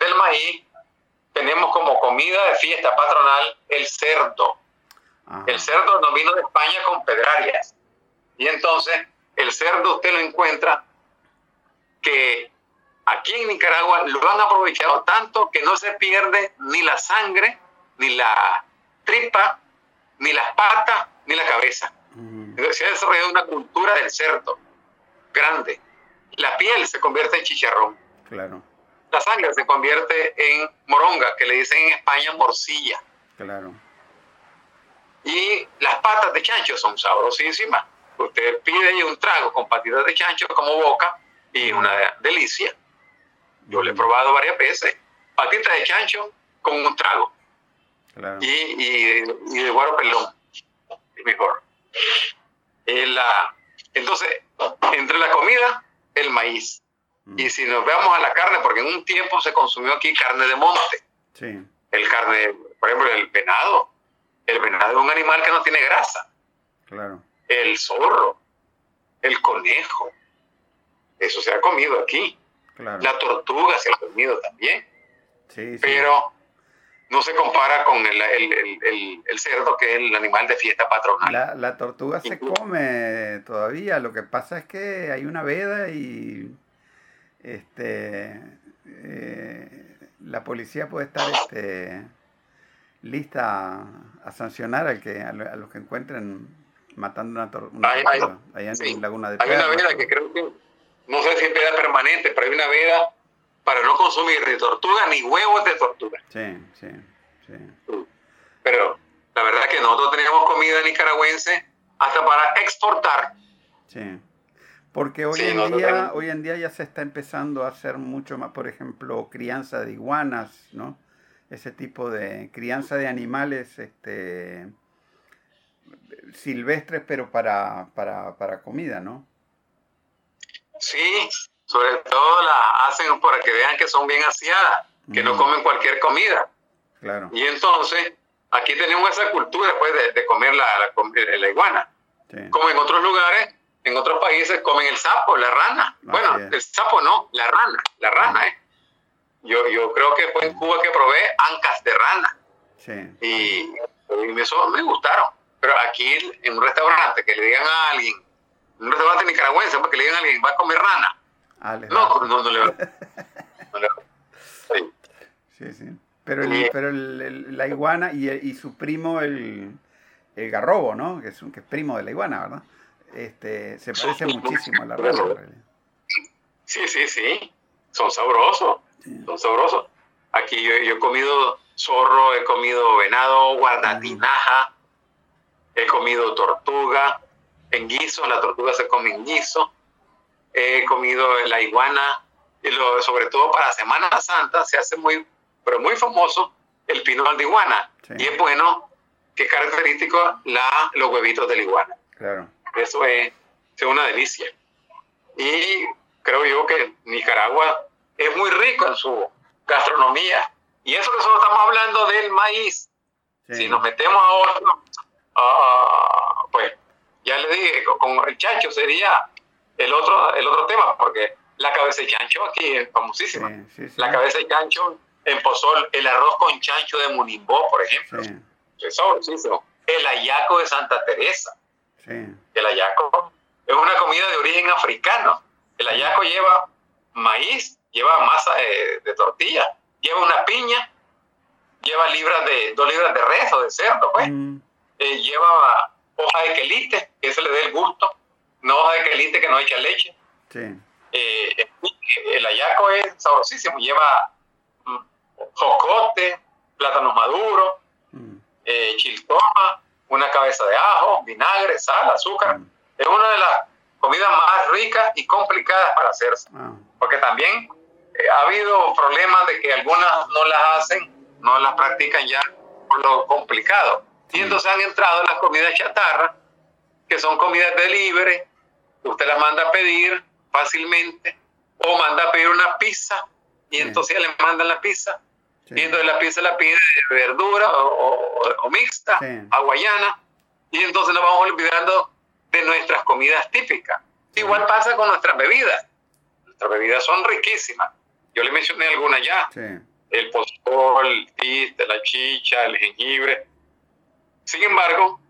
del maíz tenemos como comida de fiesta patronal el cerdo. Ajá, El cerdo nos vino de España con pedrarias. Y entonces el cerdo usted lo encuentra que aquí en Nicaragua lo han aprovechado tanto que no se pierde ni la sangre, ni la tripa, ni las patas, ni la cabeza. Entonces se ha desarrollado una cultura del cerdo grande. La piel se convierte en chicharrón. claro, La sangre se convierte en moronga, que le dicen en España morcilla. Claro. Y las patas de chancho son sabrosísimas. Usted pide un trago con patitas de chancho como boca y una delicia. Yo le he probado varias veces. Patitas de chancho con un trago. Claro. Y, y, y de guaro pelón. Es mejor. Eh, la, entonces, entre la comida, el maíz. Mm. Y si nos veamos a la carne, porque en un tiempo se consumió aquí carne de monte. Sí, El carne, por ejemplo, el venado. El venado es un animal que no tiene grasa. claro. El zorro, el conejo. Eso se ha comido aquí. Claro. La tortuga se ha comido también. Sí, sí. Pero no se compara con el, el- el- el- cerdo, que es el animal de fiesta patronal. La, la tortuga se come todavía, lo que pasa es que hay una veda y este eh, la policía puede estar este, lista a, a sancionar al que, a, a los que encuentren matando una, una Hay- allá en sí. Laguna de Hay una veda que creo que, no sé si es veda permanente, pero hay una veda para no consumir ni tortuga ni huevos de tortuga. Sí, sí, sí. Pero la verdad que nosotros tenemos comida nicaragüense hasta para exportar. Sí. Porque hoy Sí, en día, hoy en día ya se está empezando a hacer mucho más, por ejemplo, crianza de iguanas, ¿no? Ese tipo de crianza de animales, este silvestres, pero para, para, para comida, ¿no? Sí, sobre todo las hacen para que vean que son bien aseadas, que no Mm. comen cualquier comida. Claro. Y entonces, aquí tenemos esa cultura pues, de, de comer la, la, iguana. Sí. Como en otros lugares, en otros países comen el sapo, la rana. Bueno, el sapo no, la rana, la rana, ¿eh? Yo, yo creo que fue en Cuba que probé ancas de rana Sí. y, y eso me gustaron. Pero aquí en un restaurante que le digan a alguien, un restaurante nicaragüense, porque le digan a alguien, va a comer rana. Ah, les No, no, no le no le- sí. Sí, sí. Pero, el, pero el- el- la iguana y, y su primo, el, el garrobo, ¿no? Que es, un, que es primo de la iguana, ¿verdad? Este, se parece muchísimo a la realidad. Sí, sí, sí. Son sabrosos. Sí. Son sabrosos. Aquí yo, yo he comido zorro, he comido venado, guardatinaja, he comido tortuga en guiso, la tortuga se come en guiso, he comido la iguana, y lo- sobre todo para Semana Santa se hace muy, pero muy famoso el pinol de iguana. Sí. Y es bueno, que es característico la, los huevitos de la iguana. Claro. Eso es, es una delicia. Y creo yo que Nicaragua es muy rico en su gastronomía. Y eso que solo estamos hablando del maíz. Sí. Si nos metemos a otro, ah, pues ya le dije, con- el chancho sería el otro, el otro tema, porque la cabeza de chancho aquí es famosísima. Sí, sí. La cabeza de chancho en pozol, el arroz con chancho de Munimbó, por ejemplo, Sí, es. El ayaco de Santa Teresa. Sí. El ayaco es una comida de origen africano. El ayaco lleva maíz, lleva masa de, de tortilla, lleva una piña, lleva libras de, dos libras de res o de cerdo, pues. Mm, Eh, lleva hoja de quelite, que eso le dé el gusto. No hoja de quelite que no echa leche. sí. Eh, el ayaco es sabrosísimo, lleva mm, jocote, plátanos maduros, mm, eh, chiltoma, una cabeza de ajo, vinagre, sal, azúcar. mm. Es una de las comidas más ricas y complicadas para hacerse, Ah, porque también eh, ha habido problemas de que algunas no las hacen, no las practican ya por lo complicado. Y entonces han entrado las comidas chatarra, que son comidas delivery, usted las manda a pedir fácilmente, o manda a pedir una pizza, y Sí. entonces ya le mandan la pizza, sí. y entonces la pizza la pide de verdura o, o- o mixta, Sí. hawaiana, y entonces nos vamos olvidando de nuestras comidas típicas. Igual pasa con nuestras bebidas. Nuestras bebidas son riquísimas. Yo le mencioné algunas ya. Sí, El pozol, el tiste, la chicha, el jengibre. Sin embargo,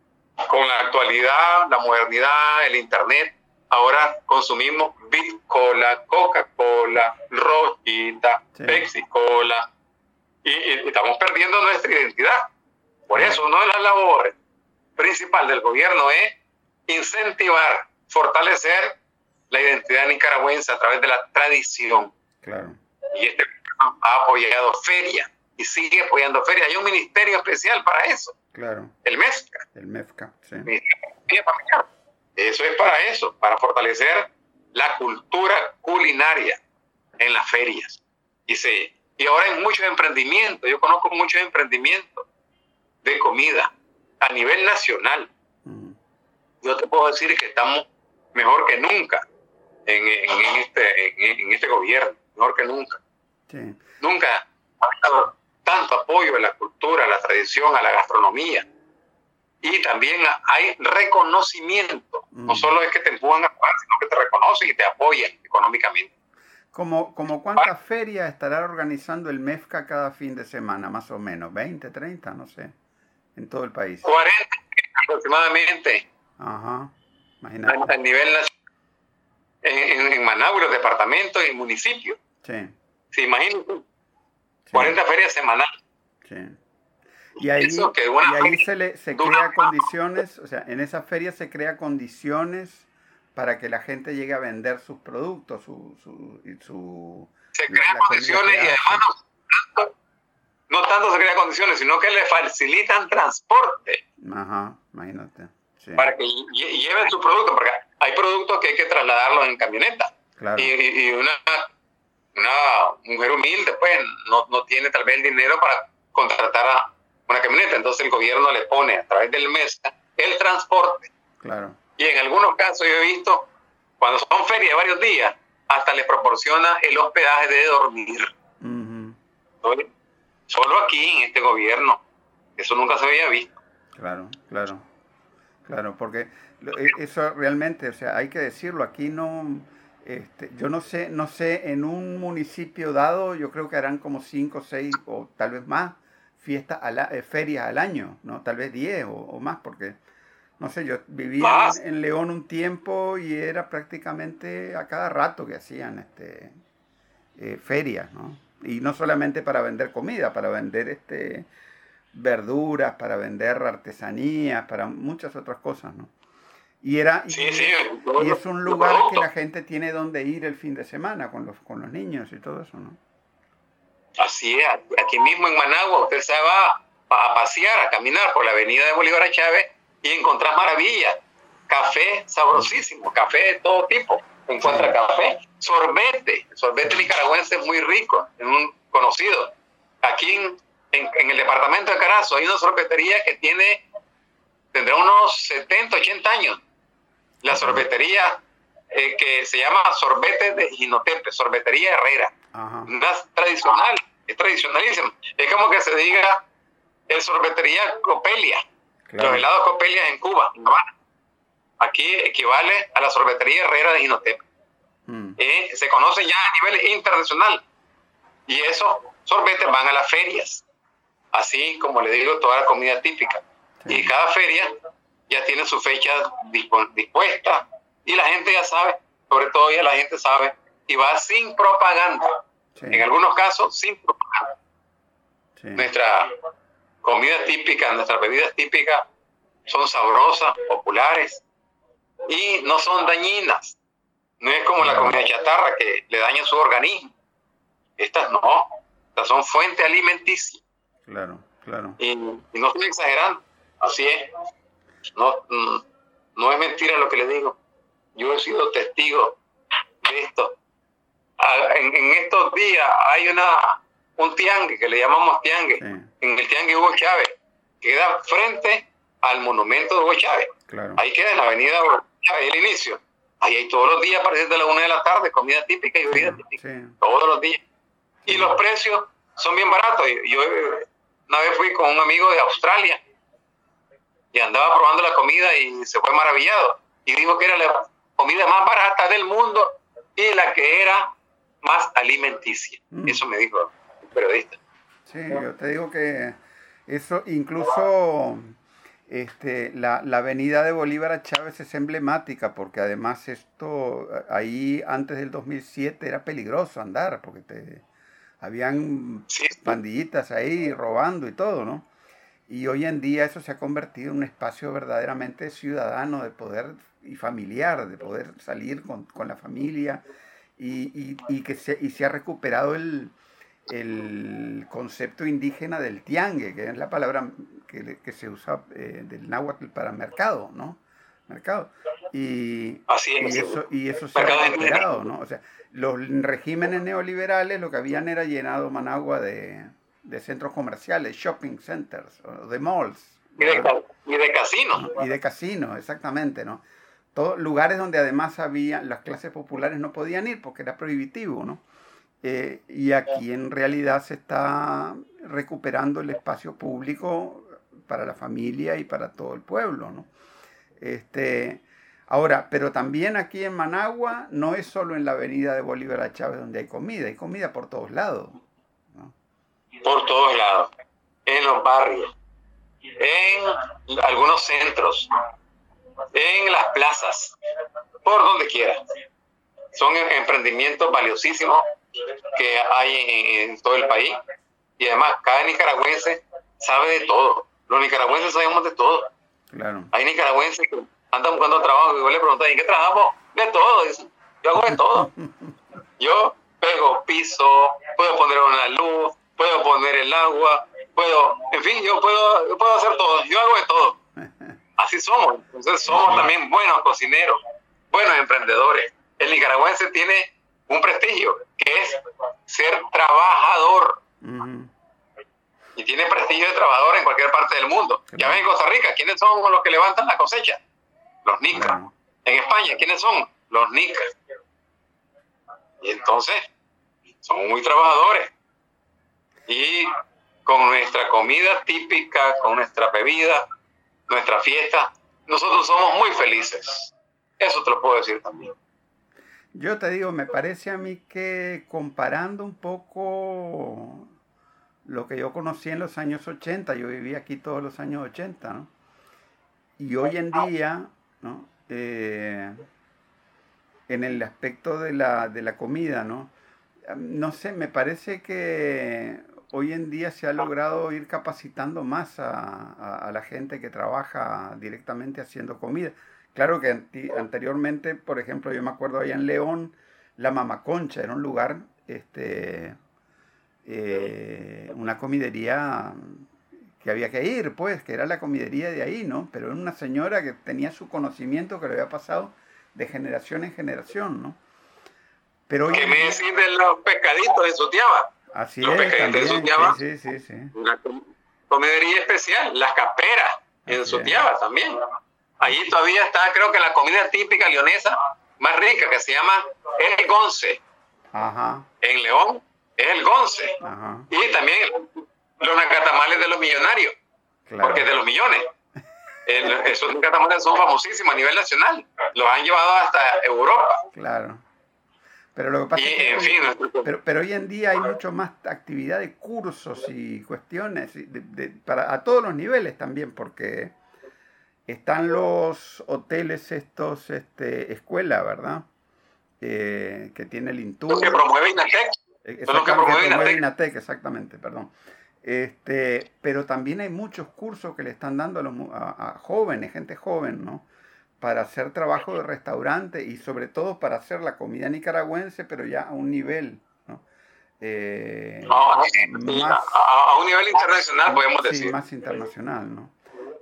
con la actualidad, la modernidad, el internet, ahora consumimos Bit Cola, Coca-Cola, Rojita, Sí. Pepsi Cola, y, y estamos perdiendo nuestra identidad. Por eso, una de las labores principales del gobierno es incentivar, fortalecer la identidad nicaragüense a través de la tradición. claro. Y este ha apoyado ferias y sigue apoyando ferias. Hay un ministerio especial para eso. Claro. El MEFCA. El MEFCA, sí. Eso es para eso, para fortalecer la cultura culinaria en las ferias. Y, se, y ahora hay muchos emprendimientos, yo conozco muchos emprendimientos de comida a nivel nacional. Mm. Yo te puedo decir que estamos mejor que nunca en, en, este, en, este gobierno, mejor que nunca. Nunca ha dado tanto apoyo a la cultura, a la tradición, a la gastronomía. Y también hay reconocimiento. No mm. solo es que te empujan a pagar, sino que te reconocen y te apoyan económicamente. ¿Como, como cuántas ferias estará organizando el MEFCA cada fin de semana, más o menos? ¿20, 30? No sé. En todo el país. 40 aproximadamente. Ajá. Imagínate. A, nivel nacional. En, en, Managua, los departamentos y municipios. Sí. ¿Se imaginan? 40 ferias semanales. Sí. Y ahí, y ahí se, le, se crea condiciones, o sea, en esa feria se crea condiciones para que la gente llegue a vender sus productos, su... su, su se crean condiciones y además no, tanto se crean condiciones, sino que le facilitan transporte. Ajá, imagínate. Para que lleven su producto, porque hay productos que hay que trasladarlos en camioneta. Claro. Y, y, una, una mujer humilde, pues, no, no tiene tal vez el dinero para contratar a una camioneta. Entonces el gobierno le pone a través del mes el transporte. Claro. Y en algunos casos yo he visto, cuando son ferias de varios días, hasta les proporciona el hospedaje de dormir. Solo aquí en este gobierno. Eso nunca se había visto. Claro, claro. Claro, porque e, eso realmente, o sea, hay que decirlo, aquí no, este, yo no sé, no sé, en un municipio dado, yo creo que harán como cinco, seis o tal vez más fiestas, a la, eh, ferias al año, ¿no? Tal vez diez o más, porque no sé, yo vivía en, León un tiempo y era prácticamente a cada rato que hacían este, eh, ferias, ¿no? Y no solamente para vender comida, para vender este, verduras, para vender artesanías, para muchas otras cosas, ¿no? Y, era, y, es un lugar que la gente tiene donde ir el fin de semana con los, con los niños y todo eso, ¿no? Así es, aquí mismo en Managua usted se va a pasear, a caminar por la avenida de Bolívar a Chávez y encontrás maravillas. Café sabrosísimo, café de todo tipo. Encuentra café, sorbete, sorbete nicaragüense muy rico, en un conocido. Aquí en, en, el departamento de Carazo hay una sorbetería que tiene, tendrá unos 70, 80 años. La sorbetería eh, que se llama Sorbete de Ginotepe, Sorbetería Herrera. tradicional, es tradicionalísimo. Es como que se diga el sorbetería Copelia los helados Copelia en Cuba, Aquí equivale a la sorbetería Herrera de Ginotep. Mm. Eh, se conocen ya a nivel internacional. Y esos sorbetes van a las ferias. Así como le digo, toda la comida típica. Y cada feria ya tiene su fecha dispuesta. Y la gente ya sabe, sobre todo ya la gente sabe, y va sin propaganda. En algunos casos, sin propaganda. Nuestra comida típica, nuestras bebidas típicas son sabrosas, populares y no son dañinas. No es como la comida chatarra que le daña su organismo. Estas no, estas son fuente alimenticia. Claro, claro. Y, no estoy exagerando, así es. No, mm, no es mentira lo que le digo. Yo he sido testigo de esto. Ah, en, estos días hay una un tiangue que le llamamos tiangue, en el tiangue Hugo Chávez, que queda frente al monumento de Hugo Chávez. Ahí queda en la avenida Hugo Chávez, el inicio. Ahí hay todos los días, a partir de la una de la tarde, comida típica y bebida típica. Todos los días. Y los precios son bien baratos. Yo una vez fui con un amigo de Australia y andaba probando la comida y se fue maravillado. Y dijo que era la comida más barata del mundo y la que era más alimenticia. Mm. Eso me dijo periodista. Sí, yo te digo que eso incluso este, la, la, avenida de Bolívar a Chávez es emblemática porque además esto ahí antes del 2007 era peligroso andar porque te, habían pandillitas ahí robando y todo, ¿no? Y hoy en día eso se ha convertido en un espacio verdaderamente ciudadano de poder y familiar, de poder salir con, con la familia y, y, y que se, y se ha recuperado el, el concepto indígena del tiangue, que es la palabra que, que se usa eh, del náhuatl para mercado, ¿no? Mercado. Y, y eso, y eso se ha recuperado, ¿no? O sea, los regímenes neoliberales lo que habían era llenado Managua de, de centros comerciales, shopping centers, de malls. Y de, y de casinos. Y de casinos, exactamente, ¿no? Todos lugares donde además había, las clases populares no podían ir porque era prohibitivo, ¿no? Eh, y aquí en realidad se está recuperando el espacio público para la familia y para todo el pueblo, ¿no? Este, ahora, pero también aquí en Managua no es solo en la avenida de Bolívar a Chávez donde hay comida, hay comida por todos lados. Por todos lados, en los barrios, en algunos centros, en las plazas, por donde quiera. Son emprendimientos valiosísimos que hay en, todo el país. Y además, cada nicaragüense sabe de todo. Los nicaragüenses sabemos de todo. Claro. Hay nicaragüenses que andan buscando trabajo y yo le pregunto, ¿en qué trabajamos? De todo. Yo hago de todo. Yo pego piso, puedo poner una luz, puedo poner el agua, puedo, en fin, yo puedo, yo puedo hacer todo. Yo hago de todo. Así somos. Entonces somos también buenos cocineros, buenos emprendedores. El nicaragüense tiene un prestigio, que es ser trabajador. Y tiene prestigio de trabajador en cualquier parte del mundo. Ya ven en Costa Rica, ¿quiénes son los que levantan la cosecha? Los nicas. En España, ¿quiénes son? Los nicas. Y entonces, somos muy trabajadores. Y con nuestra comida típica, con nuestra bebida, nuestra fiesta, nosotros somos muy felices. Eso te lo puedo decir también. Yo te digo, me parece a mí que comparando un poco lo que yo conocí en los años 80, yo viví aquí todos los años 80, ¿no? Y hoy en día, ¿no? Eh, en el aspecto de la, de la comida, ¿no? No sé, me parece que hoy en día se ha logrado ir capacitando más a, la gente que trabaja directamente haciendo comida. Claro que anteriormente, por ejemplo, yo me acuerdo allá en León, la Mamaconcha era un lugar, este, eh, una comidería que había que ir, pues, que era la comidería de ahí, ¿no? Pero era una señora que tenía su conocimiento que le había pasado de generación en generación, ¿no? Pero ¿Qué me decís de los pescaditos de Sutiaba? Así es, también, sí, sí, sí, Una comidería especial, las caperas en Sutiaba también. Allí todavía está, creo que la comida típica leonesa más rica, que se llama el gonce. Ajá. En León es el gonce. Ajá. Y también los nacatamales de los millonarios, porque de los millones. esos nacatamales son famosísimos a nivel nacional. Los han llevado hasta Europa. Claro. Pero lo que pasa es que pero, pero, hoy en día hay mucho más actividad de cursos y cuestiones de, para, a todos los niveles también, porque están los hoteles estos, este, escuela, ¿verdad? Eh, que tiene el Intur. Los que promueve Inatec. Los que promueve Inatec. exactamente, perdón. Este, pero también hay muchos cursos que le están dando a, los, a jóvenes, gente joven, ¿no? para hacer trabajo de restaurante y sobre todo para hacer la comida nicaragüense, pero ya a un nivel, ¿no? Eh, a, un nivel internacional, podemos sí, decir. más internacional, ¿no?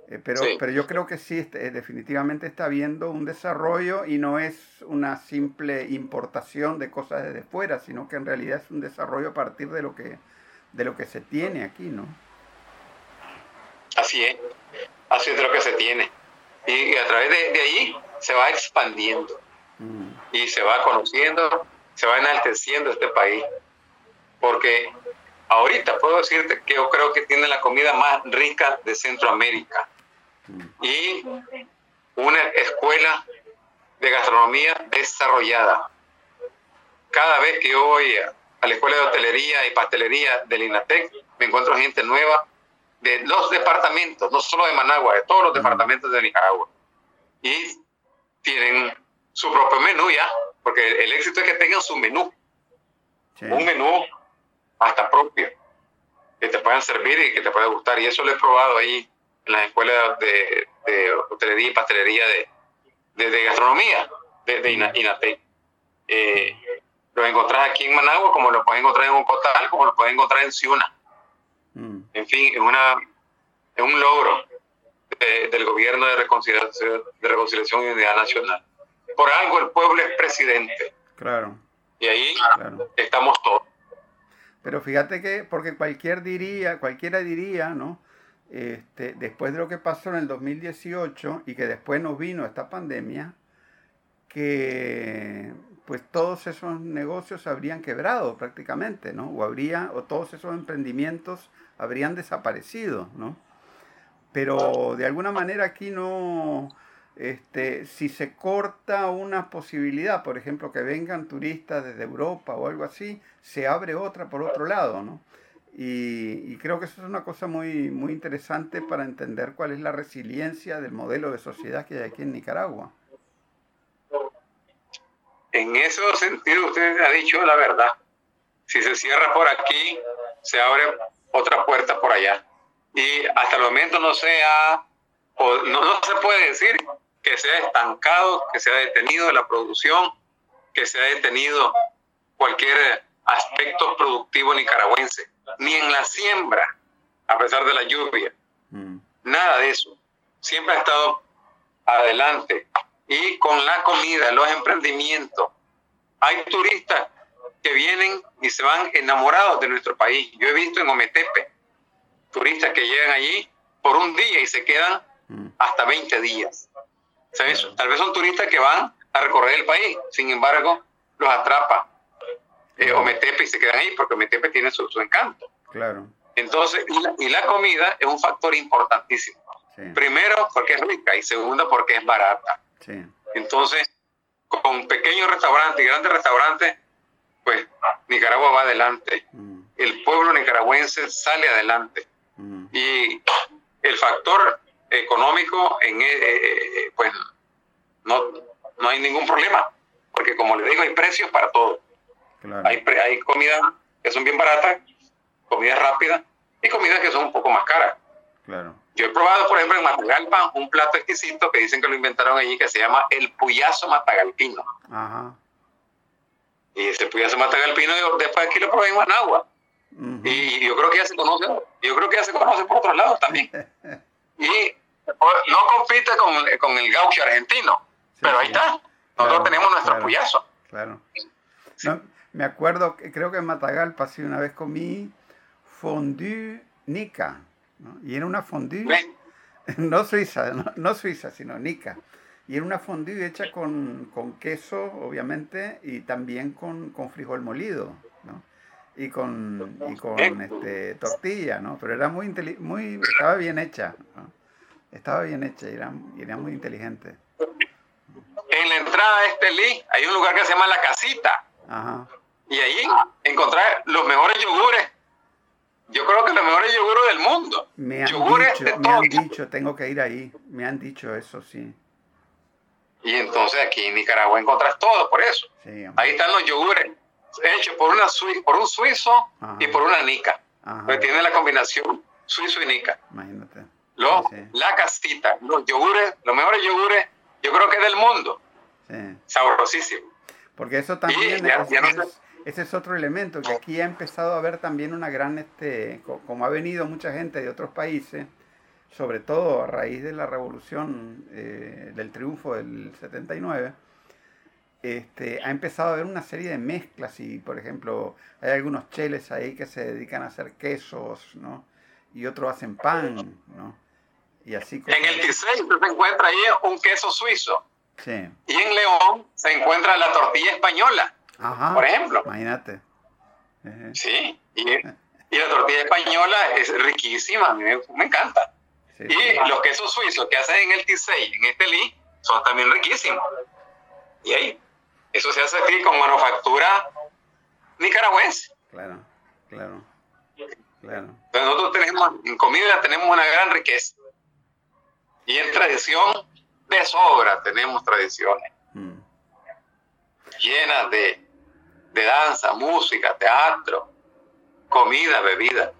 Eh, pero, pero yo creo que sí, este, definitivamente está habiendo un desarrollo y no es una simple importación de cosas desde fuera, sino que en realidad es un desarrollo a partir de lo que, de lo que se tiene aquí, ¿no? Así es, así es de lo que se tiene. Y a través de, de ahí se va expandiendo mm. y se va conociendo, se va enalteciendo este país. Porque ahorita puedo decirte que yo creo que tiene la comida más rica de Centroamérica. Y una escuela de gastronomía desarrollada. Cada vez que yo voy a la escuela de hotelería y pastelería del INATEC, me encuentro gente nueva de los departamentos, no solo de Managua, de todos los departamentos de Nicaragua. Y tienen su propio menú ya, porque el éxito es que tengan su menú. Un menú hasta propio, que te puedan servir y que te pueda gustar. Y eso lo he probado ahí en las escuelas de, hotelería y pastelería de, de, gastronomía de, INATEC. Eh, Lo encontrás aquí en Managua, como lo puedes encontrar en Ocotal, como lo puedes encontrar en Ciuna. Mm. En fin, es, una, es un logro de- del gobierno de reconciliación, de reconciliación y unidad nacional. Por algo el pueblo es presidente. Claro, Y ahí claro. estamos todos. Pero fíjate que, porque cualquier diría, cualquiera diría, ¿no? Este, después de lo que pasó en el 2018 y que después nos vino esta pandemia, que pues todos esos negocios habrían quebrado prácticamente, ¿no? O habría, o todos esos emprendimientos habrían desaparecido, ¿no? Pero de alguna manera aquí no, este, si se corta una posibilidad, por ejemplo, que vengan turistas desde Europa o algo así, se abre otra por otro lado, ¿no? Y, y creo que eso es una cosa muy, muy interesante para entender cuál es la resiliencia del modelo de sociedad que hay aquí en Nicaragua. En ese sentido, usted ha dicho la verdad. Si se cierra por aquí, se abre otra puerta por allá. Y hasta el momento no se ha, no, no se puede decir que se ha estancado, que se ha detenido la producción, que se ha detenido cualquier aspecto productivo nicaragüense, ni en la siembra, a pesar de la lluvia. Mm, Nada de eso. Siempre ha estado adelante. Y con la comida, los emprendimientos. Hay turistas que vienen y se van enamorados de nuestro país. Yo he visto en Ometepe turistas que llegan allí por un día y se quedan mm, hasta 20 días. ¿Sabes? Tal vez son turistas que van a recorrer el país, sin embargo, los atrapa eh, Ometepe y se quedan ahí porque Ometepe tiene su, su encanto. claro, Entonces, y la, y la comida es un factor importantísimo. sí, Primero, porque es rica y segundo, porque es barata. sí, Entonces, con pequeños restaurantes y grandes restaurantes, pues Nicaragua va adelante. mm, El pueblo nicaragüense sale adelante. mm, Y el factor económico, en, eh, eh, pues no, no hay ningún problema. Porque como le digo, hay precios para todo. Claro, Hay, hay comidas que son bien baratas, comidas rápidas y comidas que son un poco más caras. claro, Yo he probado, por ejemplo, en Matagalpa un plato exquisito que dicen que lo inventaron allí que se llama el puyazo matagalpino. ajá, Y ese puyazo matagalpino, yo después aquí lo probé en Managua. ujú, Y yo creo que ya se conoce, yo creo que ya se conoce por otros lados también. Y pues, no compite con, con el gaucho argentino, Sí, pero ahí sí. está. Nosotros Claro, tenemos nuestro claro. puyazo. claro. No, me acuerdo, que creo que en Matagalpa sí una vez comí fondue nica, ¿no? Y era una fondue... ¿Ven? no suiza, no, no suiza, sino nica. Y era una fondue hecha con, con queso, obviamente, y también con, con frijol molido, ¿no? Y con, y con este, tortilla, ¿no? Pero era muy, muy estaba bien hecha, ¿no? Estaba bien hecha y era, y era muy inteligente. En la entrada de este Lee hay un lugar que se llama La Casita. Ajá, Y allí encontrar los mejores yogures. Yo creo que los mejores yogures del mundo. me han Yogures de dicho, me han tipo. dicho, tengo que ir ahí, me han dicho eso, sí, Y entonces aquí en Nicaragua encontrás todo por eso. sí, Ahí están los yogures hechos por, una por un suizo Ajá. y por una nica. ajá, Porque tiene la combinación suizo y nica. imagínate, Los, Sí, sí. La casita, los yogures, los mejores yogures, yo creo que del mundo. sí. Sabrosísimo. Porque eso también ya- es- ya no es- sé. Ese es otro elemento, que aquí ha empezado a haber también una gran, este, co- como ha venido mucha gente de otros países, sobre todo a raíz de la revolución, eh, del triunfo del 79, este, ha empezado a haber una serie de mezclas y, por ejemplo, hay algunos cheles ahí que se dedican a hacer quesos, ¿no? Y otros hacen pan, ¿no? Y así cosas En el. Ticey se encuentra ahí un queso suizo. Sí. Y en León se encuentra la tortilla española, Ajá. por ejemplo. Imagínate. Ejé. Sí, y, y la tortilla española es riquísima, a mí me, me encanta. Sí, Y sí. los quesos suizos que hacen en el Ticey, en este Lee, son también riquísimos. Y ahí, eso se hace aquí con manufactura nicaragüense. Claro, claro, claro. Entonces nosotros tenemos, en comida tenemos una gran riqueza. Y en tradición, de sobra tenemos tradiciones Mm, llenas de, de danza, música, teatro, comida, bebida.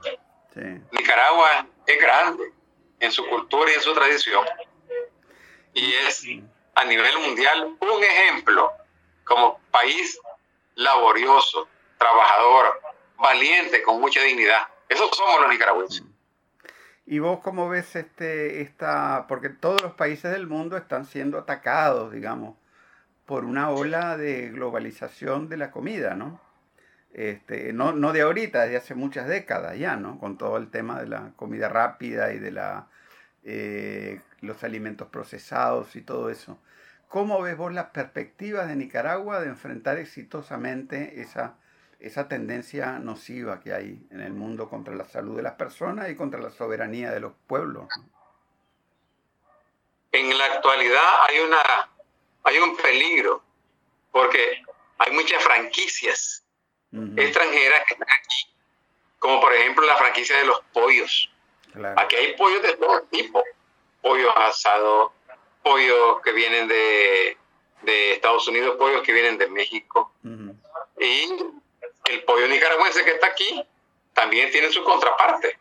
Sí, Nicaragua es grande en su cultura y en su tradición. Y es a nivel mundial un ejemplo como país laborioso, trabajador, valiente, con mucha dignidad. Eso somos los nicaragüenses. ¿Y vos cómo ves este, esta, porque todos los países del mundo están siendo atacados, digamos, por una ola de globalización de la comida, ¿no? Este, no, no de ahorita, de hace muchas décadas ya, ¿no? Con todo el tema de la comida rápida y de la, eh, los alimentos procesados y todo eso. ¿Cómo ves vos las perspectivas de Nicaragua de enfrentar exitosamente esa esa tendencia nociva que hay en el mundo contra la salud de las personas y contra la soberanía de los pueblos. En la actualidad hay, una, hay un peligro, porque hay muchas franquicias extranjeras que están aquí, como por ejemplo la franquicia de los pollos. Aquí hay pollos de todo tipo, pollos asados, pollos que vienen de, de Estados Unidos, pollos que vienen de México. Y el pollo nicaragüense que está aquí también tiene su contraparte,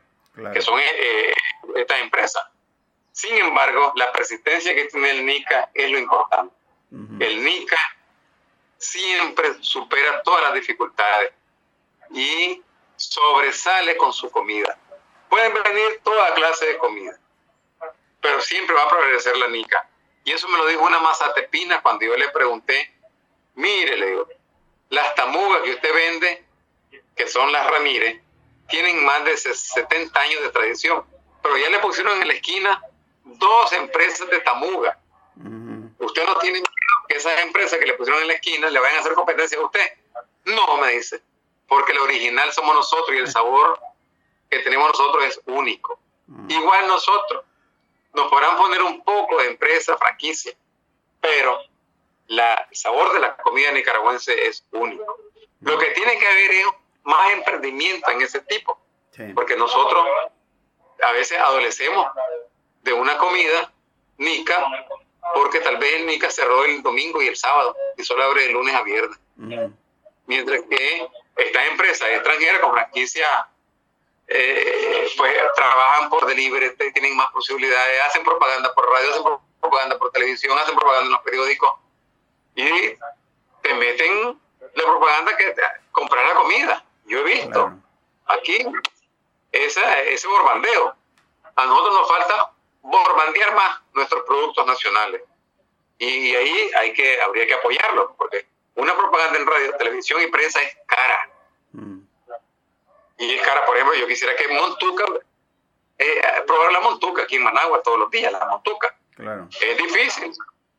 que son eh, eh, estas empresas. Sin embargo, la persistencia que tiene el NICA es lo importante. El NICA siempre supera todas las dificultades y sobresale con su comida. Pueden venir toda clase de comida, pero siempre va a progresar la NICA. Y eso me lo dijo una mazatepina cuando yo le pregunté, mire, le digo, las tamugas que usted vende, que son las Ramírez, tienen más de 70 años de tradición, pero ya le pusieron en la esquina dos empresas de tamuga. Usted no tiene que esas empresas que le pusieron en la esquina le vayan a hacer competencia a usted. No, me dice, porque el original somos nosotros y el sabor que tenemos nosotros es único. Igual nosotros, nos podrán poner un poco de empresa, franquicia, pero la, el sabor de la comida nicaragüense es único. Lo que tiene que haber es más emprendimiento en ese tipo, porque nosotros a veces adolecemos de una comida nica, porque tal vez el nica cerró el domingo y el sábado y solo abre de lunes a viernes. Mientras que estas empresas extranjeras con franquicia eh, pues trabajan por delivery, tienen más posibilidades, hacen propaganda por radio, hacen propaganda por televisión, hacen propaganda en los periódicos y te meten la propaganda que comprar la comida. Yo he visto aquí esa, ese borbandeo. A nosotros nos falta borbandear más nuestros productos nacionales. Y ahí hay que, habría que apoyarlo, porque una propaganda en radio, televisión y prensa es cara. Mm. Y es cara, por ejemplo, yo quisiera que Montuca, eh, probar la Montuca aquí en Managua todos los días, la Montuca. Es difícil,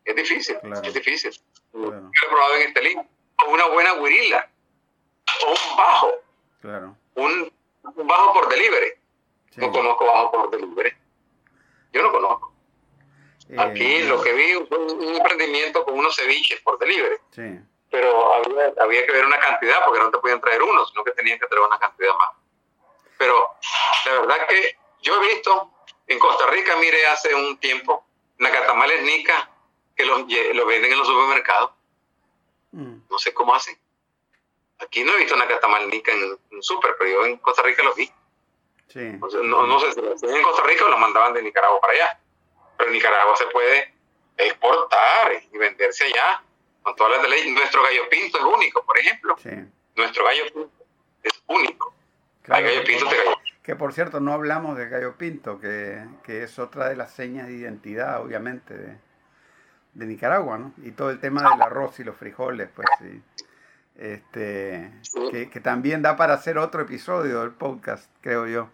es difícil, es difícil. Yo lo he probado en Estelín. O una buena guirila. O un bajo. Claro. Un, bajo por delivery. No conozco bajo por delivery. Yo no conozco. Eh, Aquí lo que vi fue un emprendimiento con unos ceviches por delivery. Sí. Pero había, había, que ver una cantidad porque no te podían traer uno, sino que tenían que traer una cantidad más. Pero la verdad que yo he visto en Costa Rica, mire, hace un tiempo, nacatamales nica que los, lo venden en los supermercados. Mm. No sé cómo hacen. Aquí no he visto una catamalnica en un super, pero yo en Costa Rica los vi. Sí. no, no, sé si en Costa Rica los mandaban de Nicaragua para allá. Pero en Nicaragua se puede exportar y venderse allá con todas las de ley. Nuestro gallo pinto es único, por ejemplo. Sí. Nuestro gallo pinto es único. Hay gallo pinto de gallo que por cierto, no hablamos de gallo pinto, que, que, es otra de las señas de identidad, obviamente, de, de Nicaragua, ¿no? Y todo el tema del arroz y los frijoles, pues sí. Este, que, también da para hacer otro episodio del podcast, creo yo.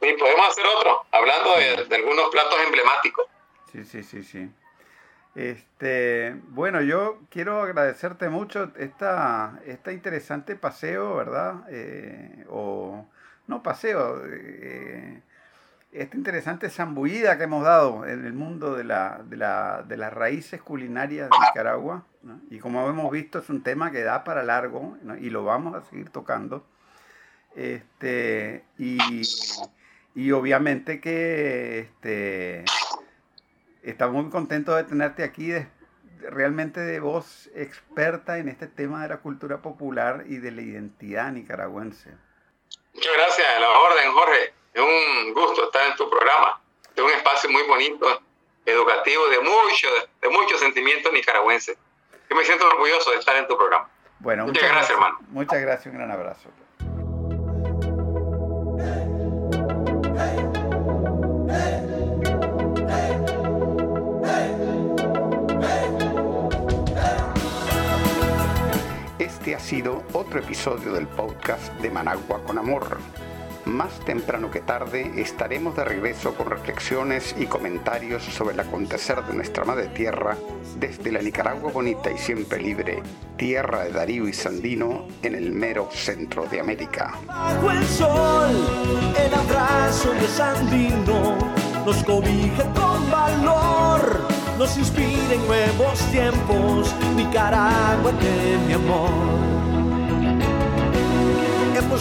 Sí, podemos hacer otro, hablando de, algunos platos emblemáticos. Sí, sí, sí, sí. Este, bueno, yo quiero agradecerte mucho esta, esta interesante paseo, ¿verdad? Eh, o no paseo, eh, esta interesante zambullida que hemos dado en el mundo de, la, de, la, de las raíces culinarias de Nicaragua. Y como hemos visto, es un tema que da para largo y lo vamos a seguir tocando. Este, y, y obviamente que este, estamos muy contentos de tenerte aquí, de, realmente de voz experta en este tema de la cultura popular y de la identidad nicaragüense. Muchas gracias, a la orden, Jorge. Es un gusto estar en tu programa. Es un espacio muy bonito, educativo, de mucho, de muchos sentimientos nicaragüenses. Yo me siento orgulloso de estar en tu programa. Bueno, muchas, gracias, hermano. Muchas gracias, un gran abrazo. Este ha sido otro episodio del podcast de Managua con Amor. Más temprano que tarde estaremos de regreso con reflexiones y comentarios sobre el acontecer de nuestra madre tierra desde la Nicaragua bonita y siempre libre, tierra de Darío y Sandino en el mero centro de América.